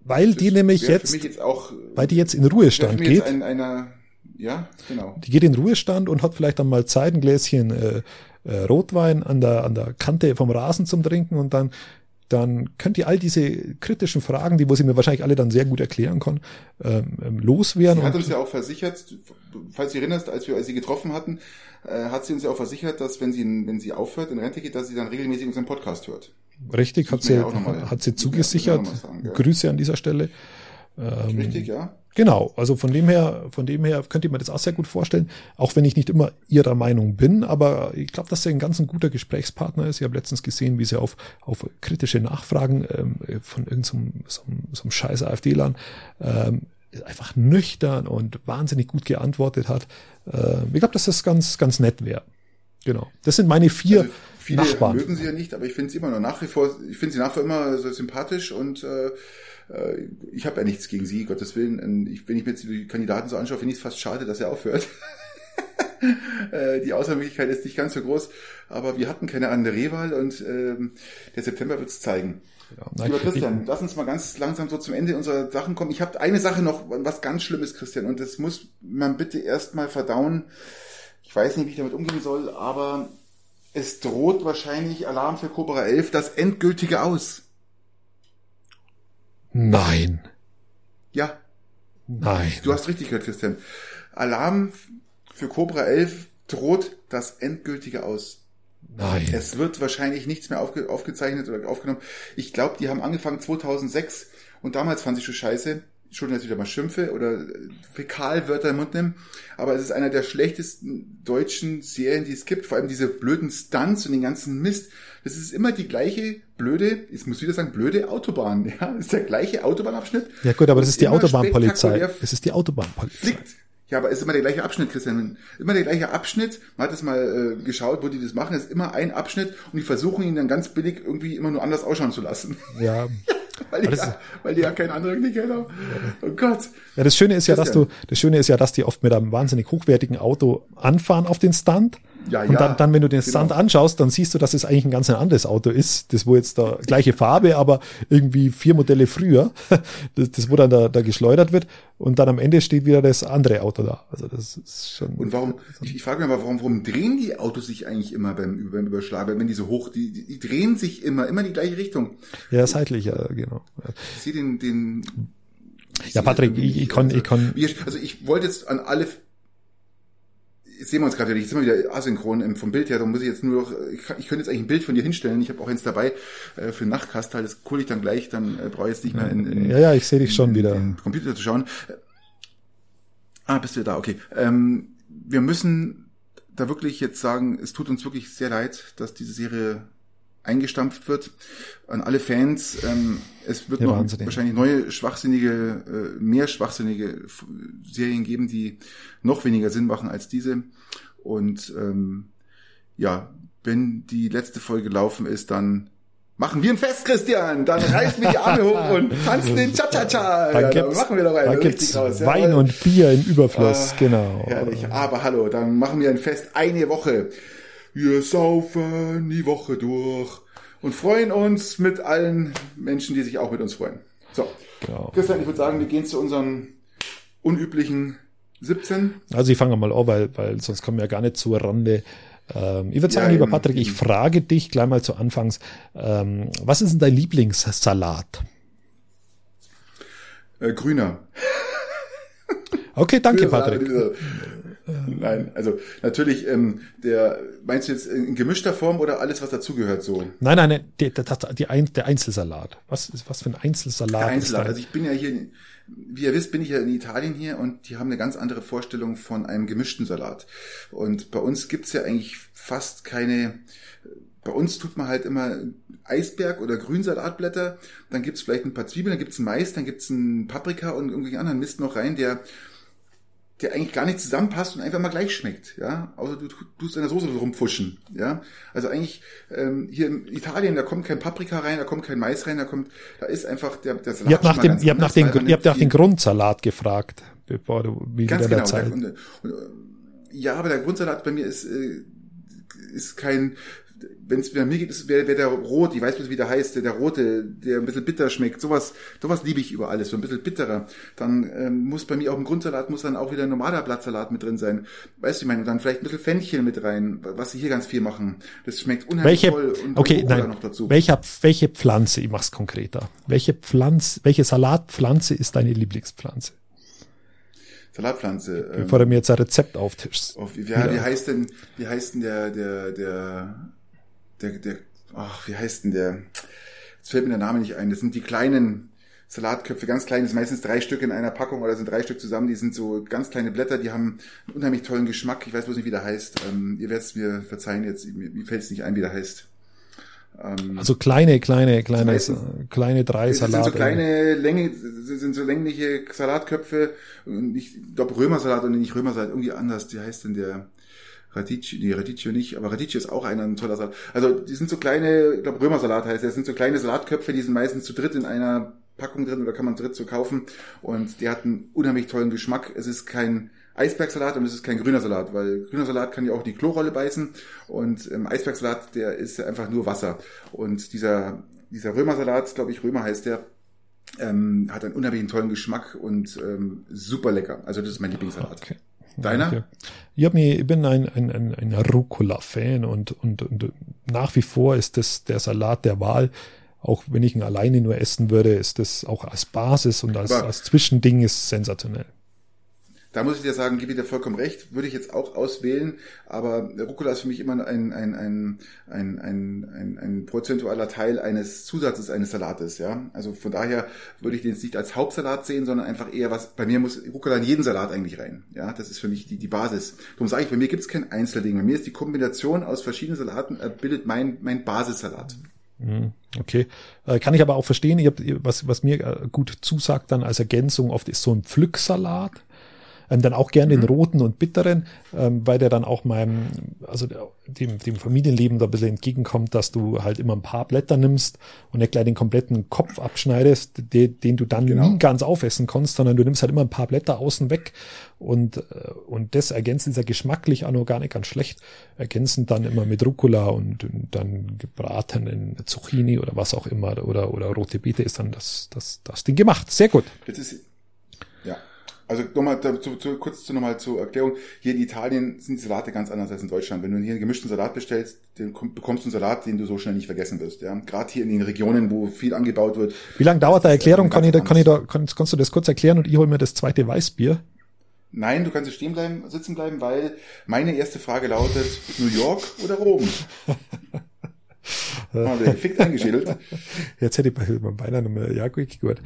weil die nämlich jetzt, jetzt auch, weil die jetzt in Ruhestand geht. Ein, einer, ja, genau. Die geht in Ruhestand und hat vielleicht dann mal Zeit, ein Gläschen äh, äh, Rotwein an der, an der Kante vom Rasen zum Trinken und dann dann könnt ihr all diese kritischen Fragen, die wo sie mir wahrscheinlich alle dann sehr gut erklären kann, ähm, ähm loswerden. Sie hat uns ja auch versichert, falls du erinnerst, als wir sie getroffen hatten, äh, hat sie uns ja auch versichert, dass wenn sie, wenn sie aufhört, in Rente geht, dass sie dann regelmäßig unseren Podcast hört. Richtig, hat sie, ja hat sie zugesichert. Sagen, Grüße an dieser Stelle. Ähm, Richtig, ja. Genau, also von dem her, von dem her könnt ihr mir das auch sehr gut vorstellen, auch wenn ich nicht immer ihrer Meinung bin, aber ich glaube, dass sie ein ganz ein guter Gesprächspartner ist. Ich habe letztens gesehen, wie sie auf, auf kritische Nachfragen ähm, von irgendeinem so, so einem scheiß AfD-Land ähm, einfach nüchtern und wahnsinnig gut geantwortet hat. Äh, ich glaube, dass das ganz, ganz nett wäre. Genau. Das sind meine vier also viele Nachbarn. mögen sie ja nicht, aber ich finde sie immer noch nach wie vor, ich finde sie nach wie vor immer so sympathisch und äh, ich habe ja nichts gegen sie, Gottes Willen. Ich, wenn ich mir jetzt die Kandidaten so anschaue, finde ich es fast schade, dass er aufhört. [LAUGHS] Äh, die Auswahlmöglichkeit ist nicht ganz so groß, aber wir hatten keine andere Rehwahl und ähm, der September wird es zeigen. Ja, nein, Lieber Christian, lass uns mal ganz langsam so zum Ende unserer Sachen kommen. Ich habe eine Sache noch, was ganz Schlimmes, Christian, und das muss man bitte erstmal verdauen. Ich weiß nicht, wie ich damit umgehen soll, aber es droht wahrscheinlich Alarm für Cobra 11 das endgültige Aus. Nein. Ja. Nein. Du hast richtig gehört, Christian. Alarm für Cobra 11 droht das endgültige aus. Nein. Es wird wahrscheinlich nichts mehr aufge aufgezeichnet oder aufgenommen. Ich glaube, die haben angefangen 2006 und damals fand ich schon scheiße. Schon dass ich wieder mal schimpfe oder Fäkalwörter im Mund nehmen. Aber es ist einer der schlechtesten deutschen Serien, die es gibt. Vor allem diese blöden Stunts und den ganzen Mist. Das ist immer die gleiche blöde, ich muss wieder sagen, blöde Autobahn. [LAUGHS] Ja, das ist der gleiche Autobahnabschnitt. Ja gut, aber das ist die Autobahnpolizei. Es ist die Autobahnpolizei. Flickt. Ja, aber es ist immer der gleiche Abschnitt, Christian. Immer der gleiche Abschnitt. Man hat das mal äh, geschaut, wo die das machen. Es ist immer ein Abschnitt und die versuchen ihn dann ganz billig irgendwie immer nur anders ausschauen zu lassen. Ja. [LAUGHS] [LAUGHS] weil, die ja, weil die ja keinen anderen nicht haben. Oh Gott. Ja, das Schöne ist ja, dass du, das Schöne ist ja, dass die oft mit einem wahnsinnig hochwertigen Auto anfahren auf den Stand ja, und ja, dann, dann, wenn du den genau. Stand anschaust, dann siehst du, dass es eigentlich ein ganz anderes Auto ist. Das wo jetzt da gleiche Farbe, aber irgendwie vier Modelle früher. [LAUGHS] Das, das wo dann da, da geschleudert wird. Und dann am Ende steht wieder das andere Auto da. Also das ist schon. Und warum, ich, ich frage mich mal, warum, warum drehen die Autos sich eigentlich immer beim, beim Überschlag? Wenn die so hoch, die, die, drehen sich immer, immer die gleiche Richtung. Ja, seitlich, ja, genau. Ich sehe den, den, ja, Patrick, ich, ich, kann, also, ich kann. Also ich wollte jetzt an alle jetzt sehen wir uns gerade wieder, jetzt sind wir wieder asynchron vom Bild her, da muss ich jetzt nur noch, ich, ich könnte jetzt eigentlich ein Bild von dir hinstellen, ich habe auch eins dabei äh, für Nachtkastal, das hole ich dann gleich, dann äh, brauche ich jetzt nicht mehr in, in Ja, ja, ich sehe dich schon in, wieder. In Computer zu schauen. Ah, bist du da, okay. Ähm, wir müssen da wirklich jetzt sagen, es tut uns wirklich sehr leid, dass diese Serie eingestampft wird. An alle Fans, ähm, es wird ja, noch Wahnsinn. wahrscheinlich neue schwachsinnige, äh, mehr schwachsinnige Serien geben, die noch weniger Sinn machen als diese. Und ähm, ja, wenn die letzte Folge laufen ist, dann machen wir ein Fest, Christian. Dann reißen wir die Arme hoch und [LAUGHS] tanzen den Cha-Cha-Cha. Dann, ja, dann machen wir doch einen. Dann gibt's raus. Wein ja, und Bier im Überfluss, ah, genau. Herrlich. Aber hallo, dann machen wir ein Fest eine Woche. Wir saufen die Woche durch und freuen uns mit allen Menschen, die sich auch mit uns freuen. So, genau. Christian, ich würde sagen, wir gehen zu unseren unüblichen 17. Also ich fange mal an, weil, weil sonst kommen wir ja gar nicht zur Rande. Ähm, ich würde sagen, ja, lieber Patrick, ich frage dich gleich mal zu Anfangs, ähm, was ist denn dein Lieblingssalat? Äh, grüner. Okay, danke, Patrick. Nein, also natürlich, ähm, der meinst du jetzt in gemischter Form oder alles, was dazugehört so? Nein, nein, nein die, die, die, der Einzelsalat. Was ist was für ein Einzelsalat? Der Einzelsalat. Also ich bin ja hier, wie ihr wisst, bin ich ja in Italien hier und die haben eine ganz andere Vorstellung von einem gemischten Salat. Und bei uns gibt's ja eigentlich fast keine. Bei uns tut man halt immer Eisberg oder Grünsalatblätter, dann gibt's vielleicht ein paar Zwiebeln, dann gibt's Mais, dann gibt's ein Paprika und irgendwelchen anderen Mist noch rein, der der eigentlich gar nicht zusammenpasst und einfach mal gleich schmeckt, ja. Außer du tust in der Soße rumpfuschen, ja. Also eigentlich ähm, hier in Italien, da kommt kein Paprika rein, da kommt kein Mais rein, da kommt, da ist einfach der, der Salat. Ihr habt nach dem, ihr habt nach den, ihr habt nach den Grundsalat gefragt, bevor du wie ganz wieder genau, der Zeit. Und, und, ja, aber der Grundsalat bei mir ist äh, ist kein wenn es mir geht, wäre wär der rot, ich weiß nicht, wie der heißt, der, der rote, der ein bisschen bitter schmeckt. Sowas, sowas liebe ich über alles, so ein bisschen bitterer. Dann ähm, muss bei mir auch im Grundsalat muss dann auch wieder ein normaler Blattsalat mit drin sein. Weißt du, ich meine, und dann vielleicht ein bisschen Fenchel mit rein, was sie hier ganz viel machen. Das schmeckt unheimlich welche, toll. Und okay, nein, noch dazu. Welche, welche Pflanze, ich mach's konkreter. Welche Pflanze, welche Salatpflanze ist deine Lieblingspflanze? Salatpflanze. Bevor ähm, du mir jetzt ein Rezept auftischst. Auf, ja, wie heißt denn, wie heißt denn der, der, der, der, der, ach, wie heißt denn der? Jetzt fällt mir der Name nicht ein. Das sind die kleinen Salatköpfe, ganz klein, das sind meistens drei Stück in einer Packung oder sind drei Stück zusammen. Die sind so ganz kleine Blätter, die haben einen unheimlich tollen Geschmack. Ich weiß bloß nicht, wie der heißt. Ähm, ihr werdet es mir verzeihen jetzt, mir, mir fällt es nicht ein, wie der heißt. Ähm, also kleine, kleine, kleine, meistens, kleine drei Salate. Das sind so kleine Länge, sind so längliche Salatköpfe. Ich glaube Römersalat und nicht Römersalat, irgendwie anders. Wie heißt denn der? Radicchio, nee, Radicchio nicht, aber Radicchio ist auch einer, ein toller Salat. Also die sind so kleine, ich glaube Römersalat heißt das sind so kleine Salatköpfe, die sind meistens zu dritt in einer Packung drin oder kann man dritt so kaufen und die hat einen unheimlich tollen Geschmack. Es ist kein Eisbergsalat und es ist kein grüner Salat, weil grüner Salat kann ja auch die Klorolle beißen und ähm, Eisbergsalat, der ist einfach nur Wasser. Und dieser, dieser Römersalat, glaube ich, Römer heißt der, ähm, hat einen unheimlich tollen Geschmack und ähm, super lecker. Also das ist mein Lieblingssalat. Okay. Deiner? Okay. Ich, mir, ich bin ein, ein, ein, ein Rucola-Fan und, und, und nach wie vor ist das der Salat der Wahl. Auch wenn ich ihn alleine nur essen würde, ist das auch als Basis und als, als Zwischending ist sensationell. Da muss ich dir sagen, gebe ich dir vollkommen recht, würde ich jetzt auch auswählen, aber Rucola ist für mich immer ein, ein, ein, ein, ein, ein, ein prozentualer Teil eines Zusatzes eines Salates, ja. Also von daher würde ich den jetzt nicht als Hauptsalat sehen, sondern einfach eher was, bei mir muss Rucola in jeden Salat eigentlich rein, ja. Das ist für mich die, die Basis. Darum sage ich, bei mir gibt es kein Einzelding. Bei mir ist die Kombination aus verschiedenen Salaten, äh, bildet mein, mein Basissalat. Mhm, okay, äh, kann ich aber auch verstehen. Ich hab, was, was mir äh, gut zusagt dann als Ergänzung oft ist so ein Pflücksalat ähm, dann auch gern den mhm. roten und bitteren, ähm, weil der dann auch meinem, also dem, dem Familienleben da ein bisschen entgegenkommt, dass du halt immer ein paar Blätter nimmst und nicht gleich den kompletten Kopf abschneidest, den, den du dann genau. nie ganz aufessen kannst, sondern du nimmst halt immer ein paar Blätter außen weg und, äh, und das ergänzt ist ja geschmacklich auch noch gar nicht ganz schlecht, ergänzend dann immer mit Rucola und, und dann gebratenen Zucchini oder was auch immer oder, oder rote Beete ist dann das, das, das Ding gemacht. Sehr gut. Das ist, also nochmal zu, zu, kurz zu, nochmal zur Erklärung. Hier in Italien sind die Salate ganz anders als in Deutschland. Wenn du hier einen gemischten Salat bestellst, dann bekommst du einen Salat, den du so schnell nicht vergessen wirst. Ja? Gerade hier in den Regionen, wo viel angebaut wird. Wie lange dauert der Erklärung? Kann ich, da, kann ich da, kann, kannst du das kurz erklären und ich hole mir das zweite Weißbier? Nein, du kannst stehen bleiben, sitzen bleiben, weil meine erste Frage lautet New York oder Rom? [LAUGHS] Haben wir eingeschädelt. Jetzt hätte ich beinahe noch mehr, ja gut, gut.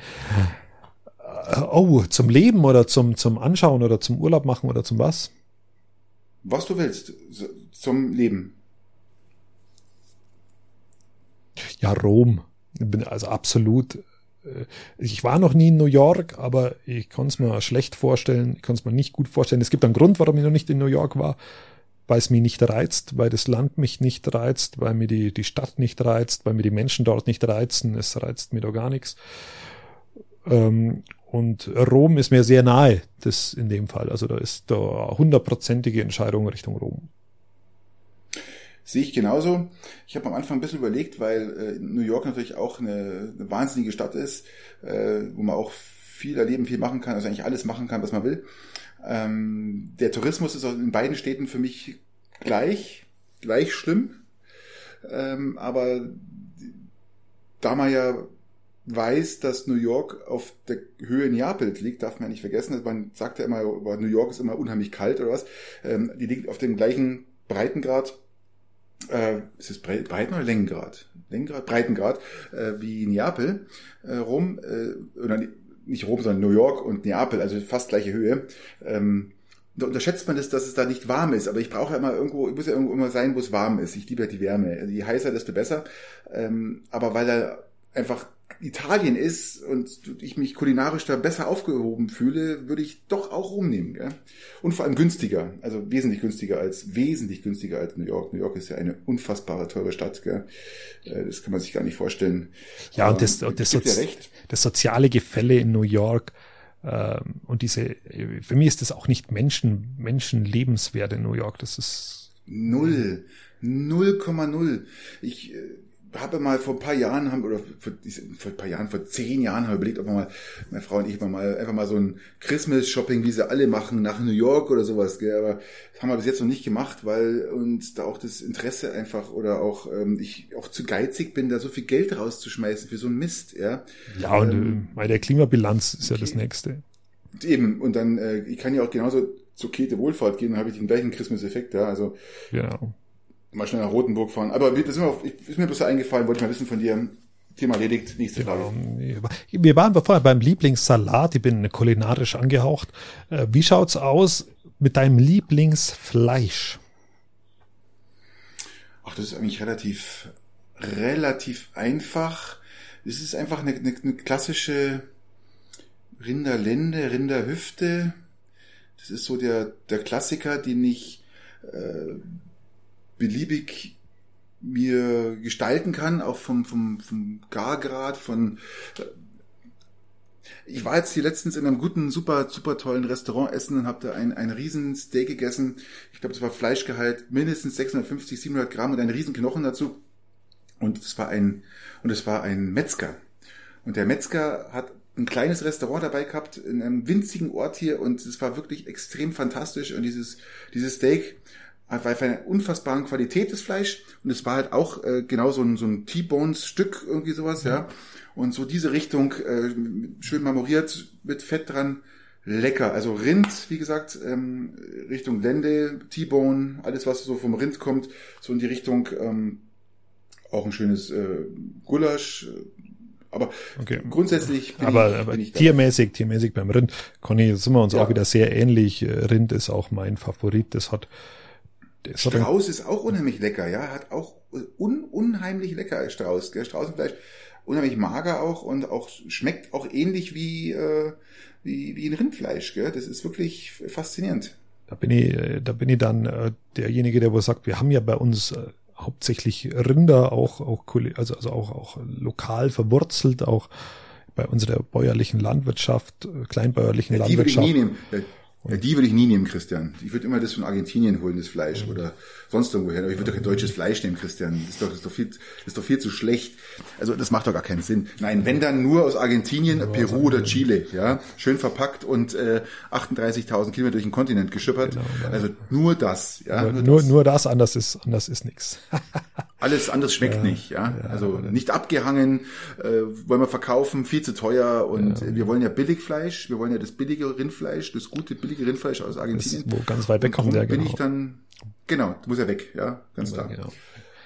Äh, oh, zum Leben oder zum, zum Anschauen oder zum Urlaub machen oder zum was? Was du willst. Zum Leben. Ja, Rom. Bin also absolut. Äh, ich war noch nie in New York, aber ich kann es mir schlecht vorstellen. Ich kann es mir nicht gut vorstellen. Es gibt einen Grund, warum ich noch nicht in New York war, weil es mich nicht reizt, weil das Land mich nicht reizt, weil mir die, die Stadt nicht reizt, weil mir die Menschen dort nicht reizen. Es reizt mir da gar nichts. Und Rom ist mir sehr nahe, das in dem Fall. Also da ist da hundertprozentige Entscheidung Richtung Rom. Sehe ich genauso. Ich habe am Anfang ein bisschen überlegt, weil äh, New York natürlich auch eine, eine wahnsinnige Stadt ist, äh, wo man auch viel erleben, viel machen kann, also eigentlich alles machen kann, was man will. Ähm, der Tourismus ist in beiden Städten für mich gleich, gleich schlimm. Ähm, aber da man ja weiß, dass New York auf der Höhe Neapels liegt, darf man ja nicht vergessen. Also man sagt ja immer, New York ist immer unheimlich kalt oder was. Ähm, die liegt auf dem gleichen Breitengrad. Äh, ist es Breiten- oder Längengrad? Längengrad, Breitengrad, äh, wie Neapel äh, rum, äh, oder nicht Rom, sondern New York und Neapel, also fast gleiche Höhe. Ähm, da unterschätzt man das, dass es da nicht warm ist. Aber ich brauche ja immer irgendwo, ich muss ja irgendwo immer sein, wo es warm ist. Ich liebe ja die Wärme. Je heißer, desto besser. Ähm, aber weil da einfach Italien ist und ich mich kulinarisch da besser aufgehoben fühle, würde ich doch auch rumnehmen. Gell? Und vor allem günstiger, also wesentlich günstiger als wesentlich günstiger als New York. New York ist ja eine unfassbare teure Stadt. Gell? Äh, das kann man sich gar nicht vorstellen. Ja, und das, und das, Sozi das soziale Gefälle in New York ähm, und diese, für mich ist das auch nicht Menschen, Menschenlebenswert in New York. Das ist null 0,0. Ich äh, habe mal vor ein paar Jahren haben oder vor, vor ein paar Jahren, vor zehn Jahren haben wir überlegt, ob wir mal, meine Frau und ich mal einfach mal so ein Christmas Shopping, wie sie alle machen, nach New York oder sowas. Gell? Aber das haben wir bis jetzt noch nicht gemacht, weil uns da auch das Interesse einfach oder auch ähm, ich auch zu geizig bin, da so viel Geld rauszuschmeißen für so einen Mist. Ja, ja und ähm, bei der Klimabilanz ist okay. ja das nächste. Eben und dann äh, ich kann ja auch genauso zur Käthe Wohlfahrt gehen, dann habe ich den gleichen Christmas-Effekt. Ja, also genau mal schnell nach Rotenburg fahren. Aber das ist mir, auf, ist mir bloß eingefallen, wollte ich mal wissen von dir. Thema erledigt, nächste Frage. Wir waren vorher beim Lieblingssalat, ich bin kulinarisch angehaucht. Äh, wie schaut's aus mit deinem Lieblingsfleisch? Ach, das ist eigentlich relativ, relativ einfach. Es ist einfach eine, eine, eine klassische Rinderlende, Rinderhüfte. Das ist so der, der Klassiker, den ich äh, beliebig mir gestalten kann, auch vom, vom, vom Gargrad, von äh, ich war jetzt hier letztens in einem guten, super, super tollen Restaurant essen und habe da ein, ein riesen Steak gegessen. Ich glaube, das war Fleischgehalt mindestens 650, 700 Gramm und ein riesen Knochen dazu. Und es war ein, und es war ein Metzger. Und der Metzger hat ein kleines Restaurant dabei gehabt in einem winzigen Ort hier und es war wirklich extrem fantastisch und dieses, dieses Steak für eine unfassbaren Qualität des Fleisch und es war halt auch äh, genau so ein, so ein T-Bones-Stück, irgendwie sowas, ja. Und so diese Richtung, äh, schön marmoriert, mit Fett dran, lecker. Also Rind, wie gesagt, ähm, Richtung Lende, T-Bone, alles was so vom Rind kommt, so in die Richtung, ähm, auch ein schönes äh, Gulasch, aber okay. grundsätzlich bin aber, ich, aber bin ich tiermäßig, tiermäßig beim Rind, Conny, sind wir uns ja. auch wieder sehr ähnlich. Rind ist auch mein Favorit. Das hat Strauß ist auch unheimlich lecker, ja, hat auch un unheimlich lecker Strauß, gell? Straußenfleisch, unheimlich mager auch und auch schmeckt auch ähnlich wie äh, wie, wie ein Rindfleisch, gell? Das ist wirklich faszinierend. Da bin ich, äh, da bin ich dann äh, derjenige, der wohl sagt, wir haben ja bei uns äh, hauptsächlich Rinder, auch auch also also auch auch lokal verwurzelt, auch bei unserer bäuerlichen Landwirtschaft, äh, kleinbäuerlichen ja, Landwirtschaft. Ich nie nehmen. Ja, die würde ich nie nehmen, Christian. Ich würde immer das von Argentinien holen, das Fleisch, mhm. oder sonst irgendwo her. Aber ich würde doch kein deutsches Fleisch nehmen, Christian. Das ist doch, das ist doch viel, das ist doch viel zu schlecht. Also, das macht doch gar keinen Sinn. Nein, wenn dann nur aus Argentinien, ja, Peru oder Chile, ja. Schön verpackt und, äh, 38.000 Kilometer durch den Kontinent geschippert. Genau, also, nur das, ja. Nur, nur, das. nur das, anders ist, anders ist nichts. [LAUGHS] Alles anderes schmeckt ja, nicht, ja. ja also nicht abgehangen, äh, wollen wir verkaufen, viel zu teuer und ja. wir wollen ja Billigfleisch, wir wollen ja das billige Rindfleisch, das gute billige Rindfleisch aus Argentinien. Das, wo ganz weit weg kommt, ja, genau. bin ich dann, genau, muss er weg, ja, ganz klar. Genau.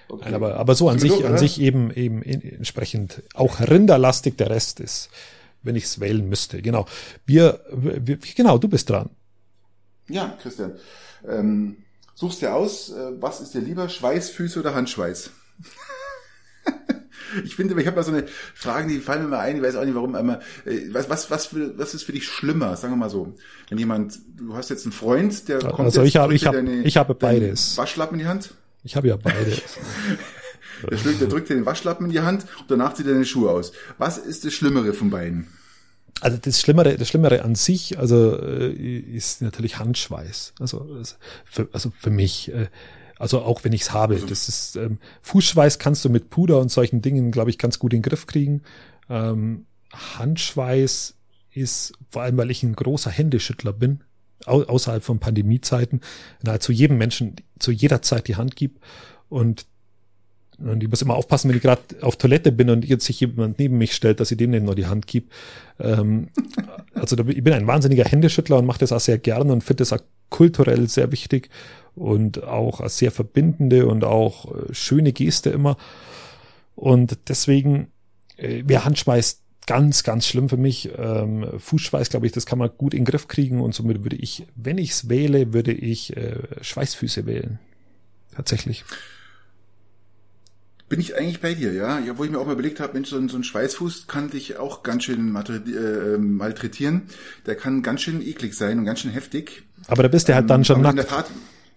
Okay. Nein, aber, aber so an sich, an sich eben, eben entsprechend auch rinderlastig der Rest ist, wenn ich es wählen müsste. Genau. Wir, wir, genau, du bist dran. Ja, Christian. Ähm, Suchst dir aus, äh, was ist dir lieber, Schweißfüße oder Handschweiß? [LAUGHS] ich finde, ich habe da so eine Frage, die fallen mir mal ein, ich weiß auch nicht warum, aber äh, was, was, was, für, was ist für dich schlimmer, sagen wir mal so. Wenn jemand, du hast jetzt einen Freund, der kommt also jetzt, ich habe, ich habe, ich habe beides. Waschlappen in die Hand? Ich habe ja beides. [LAUGHS] der, schlägt, der drückt dir den Waschlappen in die Hand und danach zieht er deine Schuhe aus. Was ist das Schlimmere von beiden? Also das Schlimmere, das Schlimmere an sich, also äh, ist natürlich Handschweiß. Also für, also für mich, äh, also auch wenn ich es habe, also das ist ähm, Fußschweiß kannst du mit Puder und solchen Dingen, glaube ich, ganz gut in den Griff kriegen. Ähm, Handschweiß ist vor allem, weil ich ein großer Händeschüttler bin, au außerhalb von Pandemiezeiten, nahezu jedem Menschen zu jeder Zeit die Hand gibt und und ich muss immer aufpassen, wenn ich gerade auf Toilette bin und jetzt sich jemand neben mich stellt, dass ich dem nicht nur die Hand gebe. Ähm, also ich bin ein wahnsinniger Händeschüttler und mache das auch sehr gerne und finde das auch kulturell sehr wichtig und auch als sehr verbindende und auch äh, schöne Geste immer. Und deswegen äh, wäre Handschweiß ganz, ganz schlimm für mich. Ähm, Fußschweiß, glaube ich, das kann man gut in den Griff kriegen und somit würde ich, wenn ich es wähle, würde ich äh, Schweißfüße wählen. Tatsächlich bin ich eigentlich bei dir, ja. ja wo ich mir auch mal überlegt habe, Mensch, so ein, so ein Schweißfuß kann dich auch ganz schön äh, malträtieren. Der kann ganz schön eklig sein und ganz schön heftig. Aber da bist du halt dann ähm, schon nackt. Tat,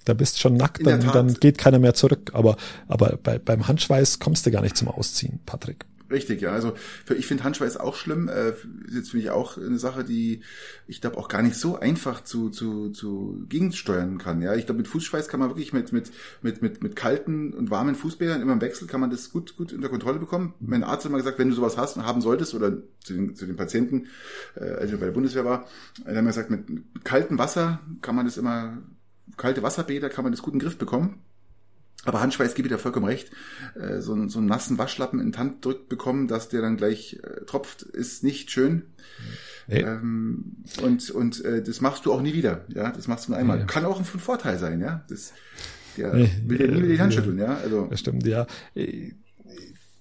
da bist schon nackt, dann, dann geht keiner mehr zurück. Aber, aber bei, beim Handschweiß kommst du gar nicht zum Ausziehen, Patrick. Richtig, ja. Also für, ich finde Handschweiß auch schlimm. Äh, jetzt finde ich auch eine Sache, die ich glaube auch gar nicht so einfach zu, zu, zu gegensteuern kann. Ja, ich glaube mit Fußschweiß kann man wirklich mit mit mit mit mit kalten und warmen Fußbädern immer im Wechsel kann man das gut gut unter Kontrolle bekommen. Mein Arzt hat mal gesagt, wenn du sowas hast und haben solltest oder zu den, zu den Patienten, äh, als ich bei der Bundeswehr war, äh, haben wir gesagt, mit kaltem Wasser kann man das immer kalte Wasserbäder kann man das gut in den Griff bekommen. Aber Handschweiß gebe ich dir vollkommen recht. Äh, so, einen, so einen nassen Waschlappen in die Hand drückt bekommen, dass der dann gleich äh, tropft, ist nicht schön. Hey. Ähm, und und äh, das machst du auch nie wieder. Ja, das machst du nur einmal. Ja. Kann auch ein Vorteil sein. Ja, das der will dir nie wieder die Hand schütteln. Ja, also das stimmt. Ja,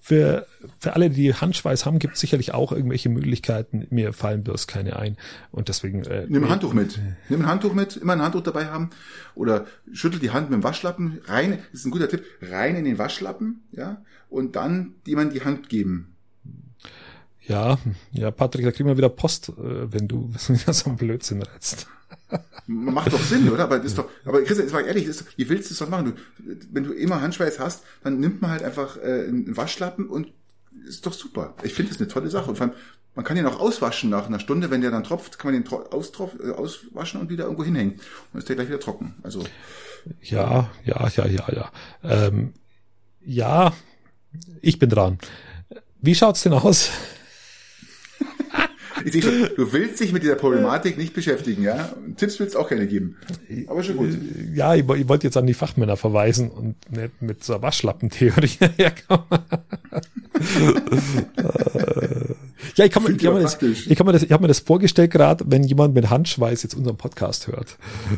für, für alle, die Handschweiß haben, gibt es sicherlich auch irgendwelche Möglichkeiten. Mir fallen bloß keine ein. Und deswegen. Äh, Nimm ein Handtuch mit. Nimm ein Handtuch mit, immer ein Handtuch dabei haben. Oder schüttel die Hand mit dem Waschlappen rein, ist ein guter Tipp, rein in den Waschlappen, ja, und dann jemand die Hand geben. Ja, ja, Patrick, da kriegen wir wieder Post, äh, wenn du [LAUGHS] so einen Blödsinn rätst. Macht doch Sinn, oder? Aber ist doch, aber Christian, jetzt mal ehrlich, ist, wie willst du es doch machen? Du, wenn du immer Handschweiß hast, dann nimmt man halt einfach äh, einen Waschlappen und ist doch super. Ich finde das eine tolle Sache. Und vor allem, man kann den auch auswaschen nach einer Stunde, wenn der dann tropft, kann man den austropf, äh, auswaschen und wieder irgendwo hinhängen. Und dann ist der gleich wieder trocken. Also ja, ja, ja, ja, ja. Ähm, ja, ich bin dran. Wie schaut's denn aus? Ich sehe schon, du willst dich mit dieser Problematik nicht beschäftigen, ja? Tipps willst du auch keine geben. Aber schon gut. Ja, ich, ich wollte jetzt an die Fachmänner verweisen und nicht mit so einer Waschlappentheorie herkommen. [LAUGHS] [LAUGHS] ja, ich kann, mir, ich, kann mir das, ich kann mir das, ich habe mir das vorgestellt gerade, wenn jemand mit Handschweiß jetzt unseren Podcast hört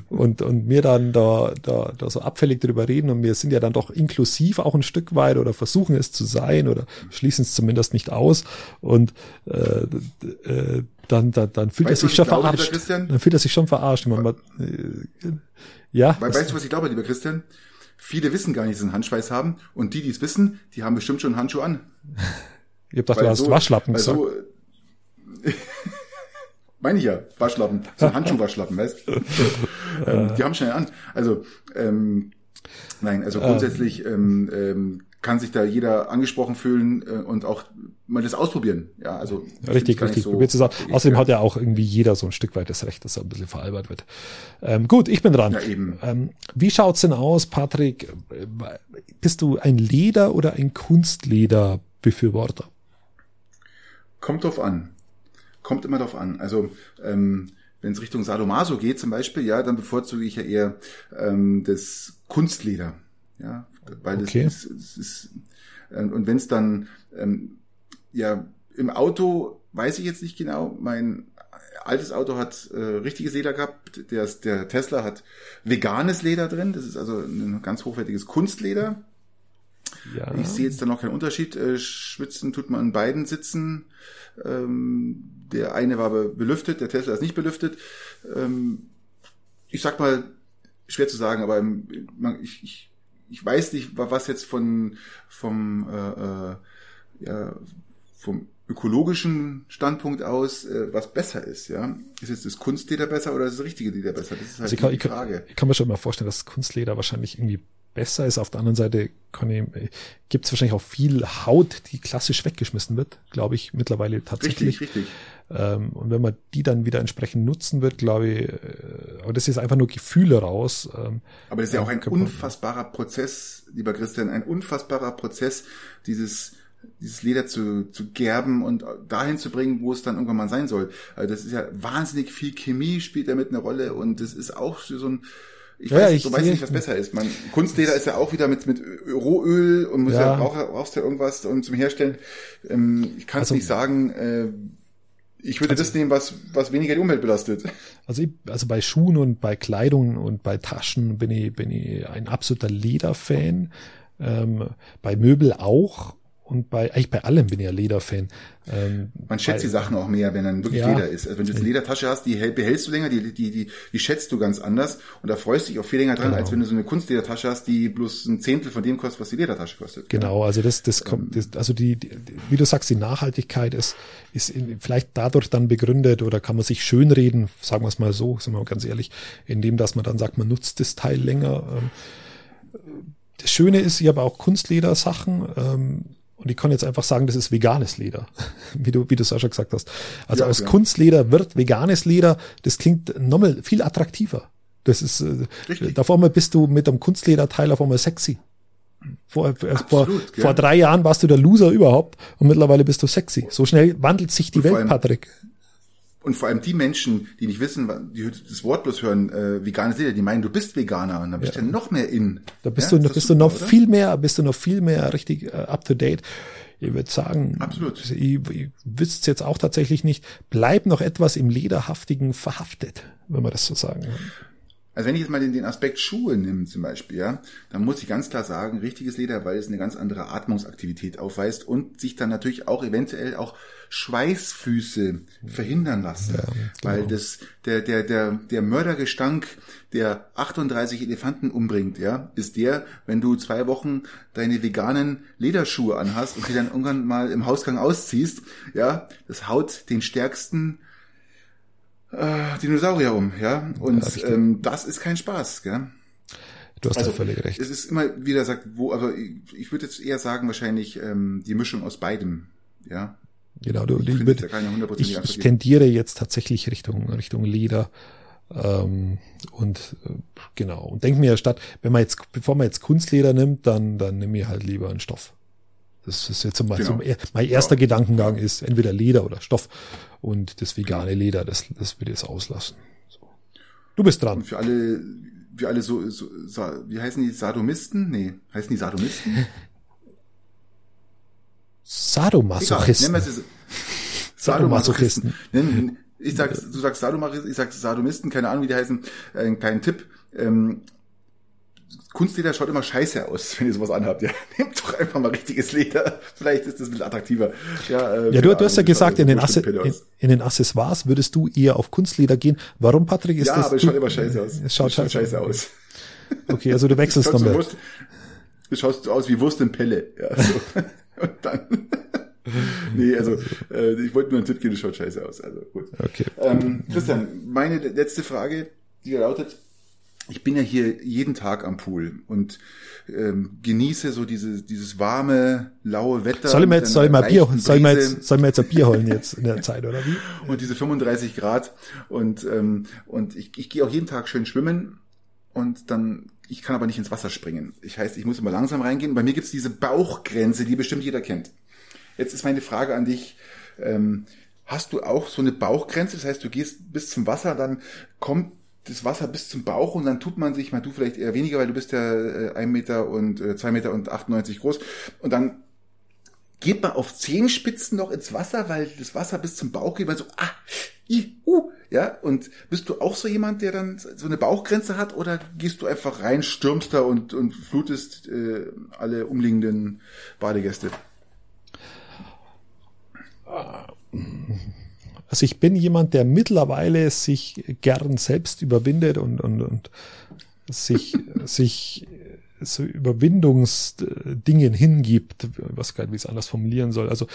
und und mir dann da da da so abfällig drüber reden und wir sind ja dann doch inklusiv auch ein Stück weit oder versuchen es zu sein oder schließen es zumindest nicht aus und äh, äh, dann, dann, dann fühlt weißt er sich schon glaube, verarscht. Dann fühlt er sich schon verarscht. Man, man, äh, ja. Weil, weißt du, was ich glaube, lieber Christian? Viele wissen gar nicht, dass sie einen Handschweiß haben. Und die, die es wissen, die haben bestimmt schon einen Handschuh an. [LAUGHS] Ich hab gedacht, du hast so, Waschlappen gesagt. So, [LAUGHS] meine ich ja, Waschlappen. So ein Handschuhwaschlappen, weißt du? [LAUGHS] ähm, die haben schnell an. Also, ähm, nein, also grundsätzlich ähm, ähm, kann sich da jeder angesprochen fühlen äh, und auch mal das ausprobieren. Ja, also richtig, richtig. So Außerdem hat ja auch irgendwie jeder so ein Stück weit das Recht, dass er ein bisschen veralbert wird. Ähm, gut, ich bin dran. Ja, eben. Ähm, wie schaut's denn aus, Patrick? Bist du ein Leder oder ein Kunstleder-Befürworter? Kommt drauf an. Kommt immer drauf an. Also ähm, wenn es Richtung Sadomaso geht zum Beispiel, ja, dann bevorzuge ich ja eher ähm, das Kunstleder. Ja, weil okay. das, ist, das ist äh, und wenn es dann ähm, ja im Auto weiß ich jetzt nicht genau. Mein altes Auto hat äh, richtiges Leder gehabt. Der, der Tesla hat veganes Leder drin. Das ist also ein ganz hochwertiges Kunstleder. Ja. Ich sehe jetzt da noch keinen Unterschied. Äh, schwitzen tut man an beiden Sitzen. Ähm, der eine war belüftet, der Tesla ist nicht belüftet. Ähm, ich sag mal, schwer zu sagen, aber ich, ich ich weiß nicht, was jetzt von vom äh, äh, ja, vom ökologischen Standpunkt aus, äh, was besser ist, ja. Ist jetzt das Kunstleder besser oder ist das richtige Leder besser? Das ist halt also ich kann, die Frage. Ich kann, ich kann mir schon mal vorstellen, dass Kunstleder wahrscheinlich irgendwie besser ist. Auf der anderen Seite gibt es wahrscheinlich auch viel Haut, die klassisch weggeschmissen wird, glaube ich, mittlerweile tatsächlich. Richtig, richtig. Ähm, und wenn man die dann wieder entsprechend nutzen wird, glaube ich, äh, aber das ist einfach nur Gefühle raus. Ähm, aber das ist ja auch ein unfassbarer Prozess, lieber Christian, ein unfassbarer Prozess, dieses dieses Leder zu, zu gerben und dahin zu bringen, wo es dann irgendwann mal sein soll. Also das ist ja wahnsinnig viel Chemie spielt damit eine Rolle und das ist auch so ein ich ja, weiß, ich so weiß nicht, was besser ist. Man, Kunstleder ist ja auch wieder mit, mit Rohöl und muss ja, ja brauchst, ja irgendwas um zum Herstellen. Ähm, ich kann es also, nicht sagen. Ich würde also, das nehmen, was, was weniger die Umwelt belastet. Also, ich, also bei Schuhen und bei Kleidung und bei Taschen bin ich, bin ich ein absoluter Lederfan. Ähm, bei Möbel auch und bei, eigentlich bei allem bin ich ja Lederfan. Ähm, Man schätzt bei, die Sachen auch mehr, wenn dann wirklich ja, Leder ist. Also wenn du eine Ledertasche hast, die behältst du länger, die, die, die, die schätzt du ganz anders und da freust du dich auch viel länger dran, genau. als wenn du so eine Kunstledertasche hast, die bloß ein Zehntel von dem kostet, was die Ledertasche kostet. Genau, also das, das kommt, ähm, das, also die, die, wie du sagst, die Nachhaltigkeit ist, ist in, vielleicht dadurch dann begründet oder kann man sich schönreden, sagen wir es mal so, sind wir mal ganz ehrlich, indem dass man dann sagt, man nutzt das Teil länger. Ähm, das Schöne ist, ich habe auch Kunstledersachen, ähm, und ich kann jetzt einfach sagen, das ist veganes Leder, [LAUGHS] wie du, wie du Sascha gesagt hast. Also ja, aus ja. Kunstleder wird veganes Leder, das klingt nochmal viel attraktiver. Das ist, äh, Richtig. da auf einmal bist du mit einem Kunstlederteil auf einmal sexy. Vor, Absolut, vor, vor drei Jahren warst du der Loser überhaupt und mittlerweile bist du sexy. So schnell wandelt sich die Welt, Patrick. Und vor allem die Menschen, die nicht wissen, die das Wort bloß hören, äh, veganes Leder, die meinen, du bist Veganer und dann bist ja. du noch mehr in. Da bist ja, du, da bist super, du noch oder? viel mehr, bist du noch viel mehr richtig uh, up to date. Ich würde sagen, Absolut. ich, ich wüsste jetzt auch tatsächlich nicht, bleib noch etwas im Lederhaftigen verhaftet, wenn man das so sagen kann. Also wenn ich jetzt mal den, den Aspekt Schuhe nehme zum Beispiel, ja, dann muss ich ganz klar sagen, richtiges Leder, weil es eine ganz andere Atmungsaktivität aufweist und sich dann natürlich auch eventuell auch Schweißfüße verhindern lassen. Ja, genau. Weil das, der, der, der, der Mördergestank, der 38 Elefanten umbringt, ja, ist der, wenn du zwei Wochen deine veganen Lederschuhe anhast und die dann irgendwann mal im Hausgang ausziehst, ja, das haut den stärksten äh, Dinosaurier um, ja. Und ja, ähm, das ist kein Spaß, gell? Du hast also, völlig recht. Es ist immer wieder sagt, wo, aber ich, ich würde jetzt eher sagen, wahrscheinlich ähm, die Mischung aus beidem, ja. Genau, du, ich, würd, ich, ich tendiere jetzt tatsächlich Richtung, Richtung Leder. Ähm, und äh, genau. Und denk mir statt, wenn man jetzt, bevor man jetzt Kunstleder nimmt, dann, dann nimm mir halt lieber einen Stoff. Das ist jetzt mal genau. so, mein erster ja. Gedankengang ist entweder Leder oder Stoff. Und das vegane Leder, das, das wird jetzt auslassen. So. Du bist dran. Und für alle, für alle so, so, wie heißen die Sadomisten? Nee, heißen die Sadomisten? [LAUGHS] Sadomasochisten. Egal, Sadomasochisten. Sadomasochisten. Ich sag, du sagst Sadomasochisten, ich sag Sadomisten, keine Ahnung, wie die heißen. Äh, ein kleinen Tipp. Ähm, Kunstleder schaut immer scheiße aus, wenn ihr sowas anhabt. Ja, [LAUGHS] nehmt doch einfach mal richtiges Leder. Vielleicht ist das ein bisschen attraktiver. Ja, äh, ja du, du hast ja gesagt, in den, Asse, in, in, den Accessoires würdest du eher auf Kunstleder gehen. Warum, Patrick? Ist ja, das aber es schaut immer scheiße aus. Es schaut, scheiße, scheiße aus. Okay, also du wechselst nochmal. So du schaust aus wie Wurst in Pelle. Ja, so. [LAUGHS] Und dann. [LAUGHS] nee, also äh, ich wollte nur einen Tipp geben, das schaut scheiße aus. Also gut. Okay. Ähm, Christian, meine letzte Frage, die lautet, ich bin ja hier jeden Tag am Pool und ähm, genieße so diese, dieses warme, laue Wetter. Soll ich mir jetzt, soll ich mal Bier, soll ich mir jetzt, soll ich mir jetzt ein Bier holen jetzt in der Zeit, oder wie? [LAUGHS] Und diese 35 Grad und, ähm, und ich, ich gehe auch jeden Tag schön schwimmen und dann, ich kann aber nicht ins Wasser springen. Ich heißt, ich muss immer langsam reingehen. Bei mir gibt's diese Bauchgrenze, die bestimmt jeder kennt. Jetzt ist meine Frage an dich, ähm, hast du auch so eine Bauchgrenze? Das heißt, du gehst bis zum Wasser, dann kommt das Wasser bis zum Bauch und dann tut man sich, mal du vielleicht eher weniger, weil du bist ja äh, ein Meter und äh, zwei Meter und 98 groß und dann geht man auf Zehenspitzen noch ins Wasser, weil das Wasser bis zum Bauch geht, man so, ah, i, uh, ja, und bist du auch so jemand, der dann so eine Bauchgrenze hat oder gehst du einfach rein, stürmst da und, und flutest äh, alle umliegenden Badegäste? Also ich bin jemand, der mittlerweile sich gern selbst überwindet und, und, und sich, [LAUGHS] sich so Überwindungsdingen hingibt, was gar nicht, wie es anders formulieren soll. Also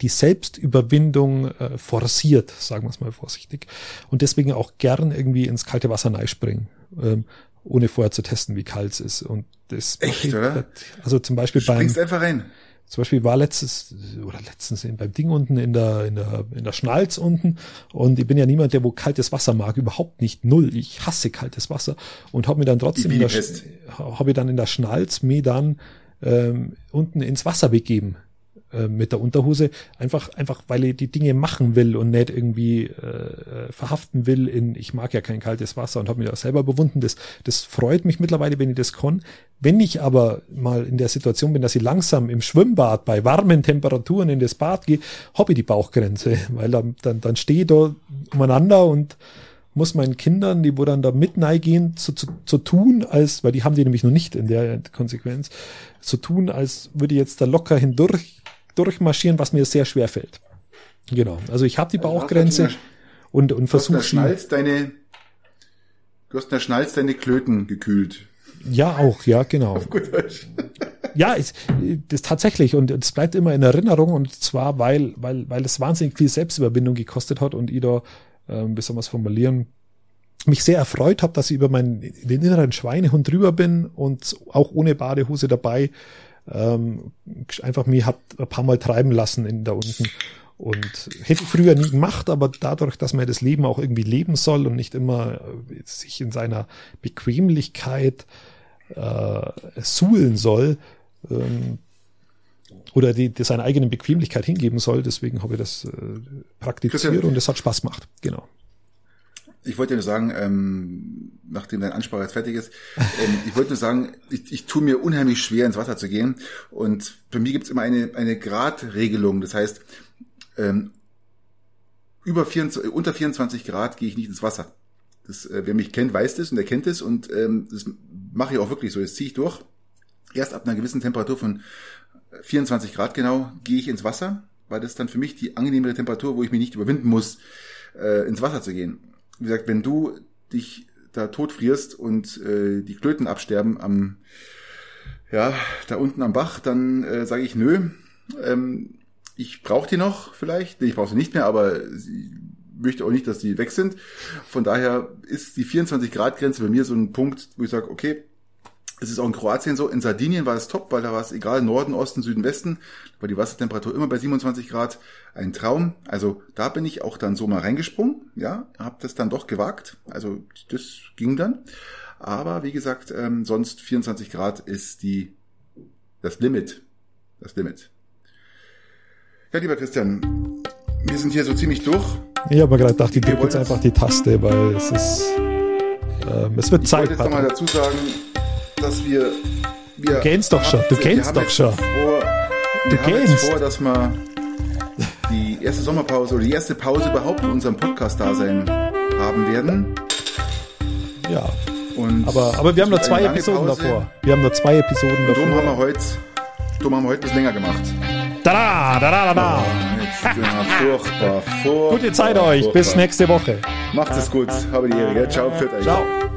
die Selbstüberwindung äh, forciert, sagen wir es mal vorsichtig. Und deswegen auch gern irgendwie ins kalte Wasser springen, ähm, ohne vorher zu testen, wie kalt es ist. Und das Echt, oder? Also zum Beispiel beim. Springst einfach rein. Zum Beispiel war letztes oder letztens beim Ding unten in der, in der, in der Schnalz unten. Und ich bin ja niemand, der wo kaltes Wasser mag, überhaupt nicht, null. Ich hasse kaltes Wasser. Und habe mir dann trotzdem in der, habe dann in der Schnalz mir dann ähm, unten ins Wasser begeben äh, mit der Unterhose, einfach, einfach, weil ich die Dinge machen will und nicht irgendwie äh, äh verhaften will in, ich mag ja kein kaltes Wasser und habe mir das selber bewunden. Das, das freut mich mittlerweile, wenn ich das kann. Wenn ich aber mal in der Situation bin, dass ich langsam im Schwimmbad bei warmen Temperaturen in das Bad gehe, habe ich die Bauchgrenze, [LAUGHS] weil dann, dann, dann stehe ich da umeinander und muss meinen Kindern, die wo dann da mit gehen, zu, zu, zu tun, als, weil die haben die nämlich noch nicht in der Konsequenz, zu tun, als würde ich jetzt da locker hindurch durchmarschieren, was mir sehr schwer fällt. Genau. Also ich habe die Bauchgrenze also und, und versuche sie. Deine, du hast in der Schnalz deine Klöten gekühlt. Ja, auch, ja, genau. Auf gut Deutsch. [LAUGHS] Ja, ist, ist tatsächlich und es bleibt immer in Erinnerung und zwar, weil, weil, weil es wahnsinnig viel Selbstüberwindung gekostet hat und ich da, ähm, wie soll man es formulieren, mich sehr erfreut habe, dass ich über meinen den inneren Schweinehund drüber bin und auch ohne Badehose dabei ähm, einfach mir hat ein paar Mal treiben lassen in da unten. Und hätte ich früher nie gemacht, aber dadurch, dass man das Leben auch irgendwie leben soll und nicht immer äh, sich in seiner Bequemlichkeit äh, suhlen soll, ähm, oder die, die seine eigene Bequemlichkeit hingeben soll. Deswegen habe ich das äh, praktiziert und es hat Spaß gemacht. Genau. Ich wollte nur sagen, ähm, nachdem dein Ansprache jetzt fertig ist, ähm, ich wollte nur sagen, ich, ich tue mir unheimlich schwer, ins Wasser zu gehen. Und für mich gibt es immer eine, eine Gradregelung. Das heißt, ähm, über 24, unter 24 Grad gehe ich nicht ins Wasser. Das, äh, wer mich kennt, weiß das und er kennt es und ähm, das mache ich auch wirklich so. Das ziehe ich durch. Erst ab einer gewissen Temperatur von 24 Grad genau gehe ich ins Wasser, weil das dann für mich die angenehmere Temperatur, wo ich mich nicht überwinden muss, äh, ins Wasser zu gehen. Wie gesagt, wenn du dich da tot frierst und äh, die Klöten absterben am ja da unten am Bach, dann äh, sage ich nö. Ähm, ich brauche die noch vielleicht. Nee, ich brauche sie nicht mehr, aber sie möchte auch nicht, dass die weg sind. Von daher ist die 24 Grad Grenze bei mir so ein Punkt, wo ich sage, okay, es ist auch in Kroatien so. In Sardinien war es top, weil da war es egal, Norden, Osten, Süden, Westen, war die Wassertemperatur immer bei 27 Grad. Ein Traum. Also da bin ich auch dann so mal reingesprungen, ja, habe das dann doch gewagt. Also das ging dann. Aber wie gesagt, ähm, sonst 24 Grad ist die das Limit. Das Limit. Ja, lieber Christian, wir sind hier so ziemlich durch. Ich habe gerade gedacht, ich drücke jetzt einfach die Taste, weil es ist, ähm, es wird ich Zeit. Ich wollte jetzt nochmal dazu sagen, dass wir, wir du kennst doch schon, du kennst doch schon. Vor, du kennst. vor, dass wir die erste Sommerpause oder die erste Pause überhaupt in unserem Podcast-Dasein haben werden. Ja. Und aber, aber wir haben noch zwei Episoden Pause. davor. Wir haben noch zwei Episoden Und davor. Darum haben wir heute, darum haben wir heute ein bisschen länger gemacht. Da da da da da. Oh, jetzt, ja, furchtbar, furchtbar. Gute Zeit euch. Furchtbar. Bis nächste Woche. Macht es gut. Habe die Ehre. Gell? Ciao. Für euch. Ciao.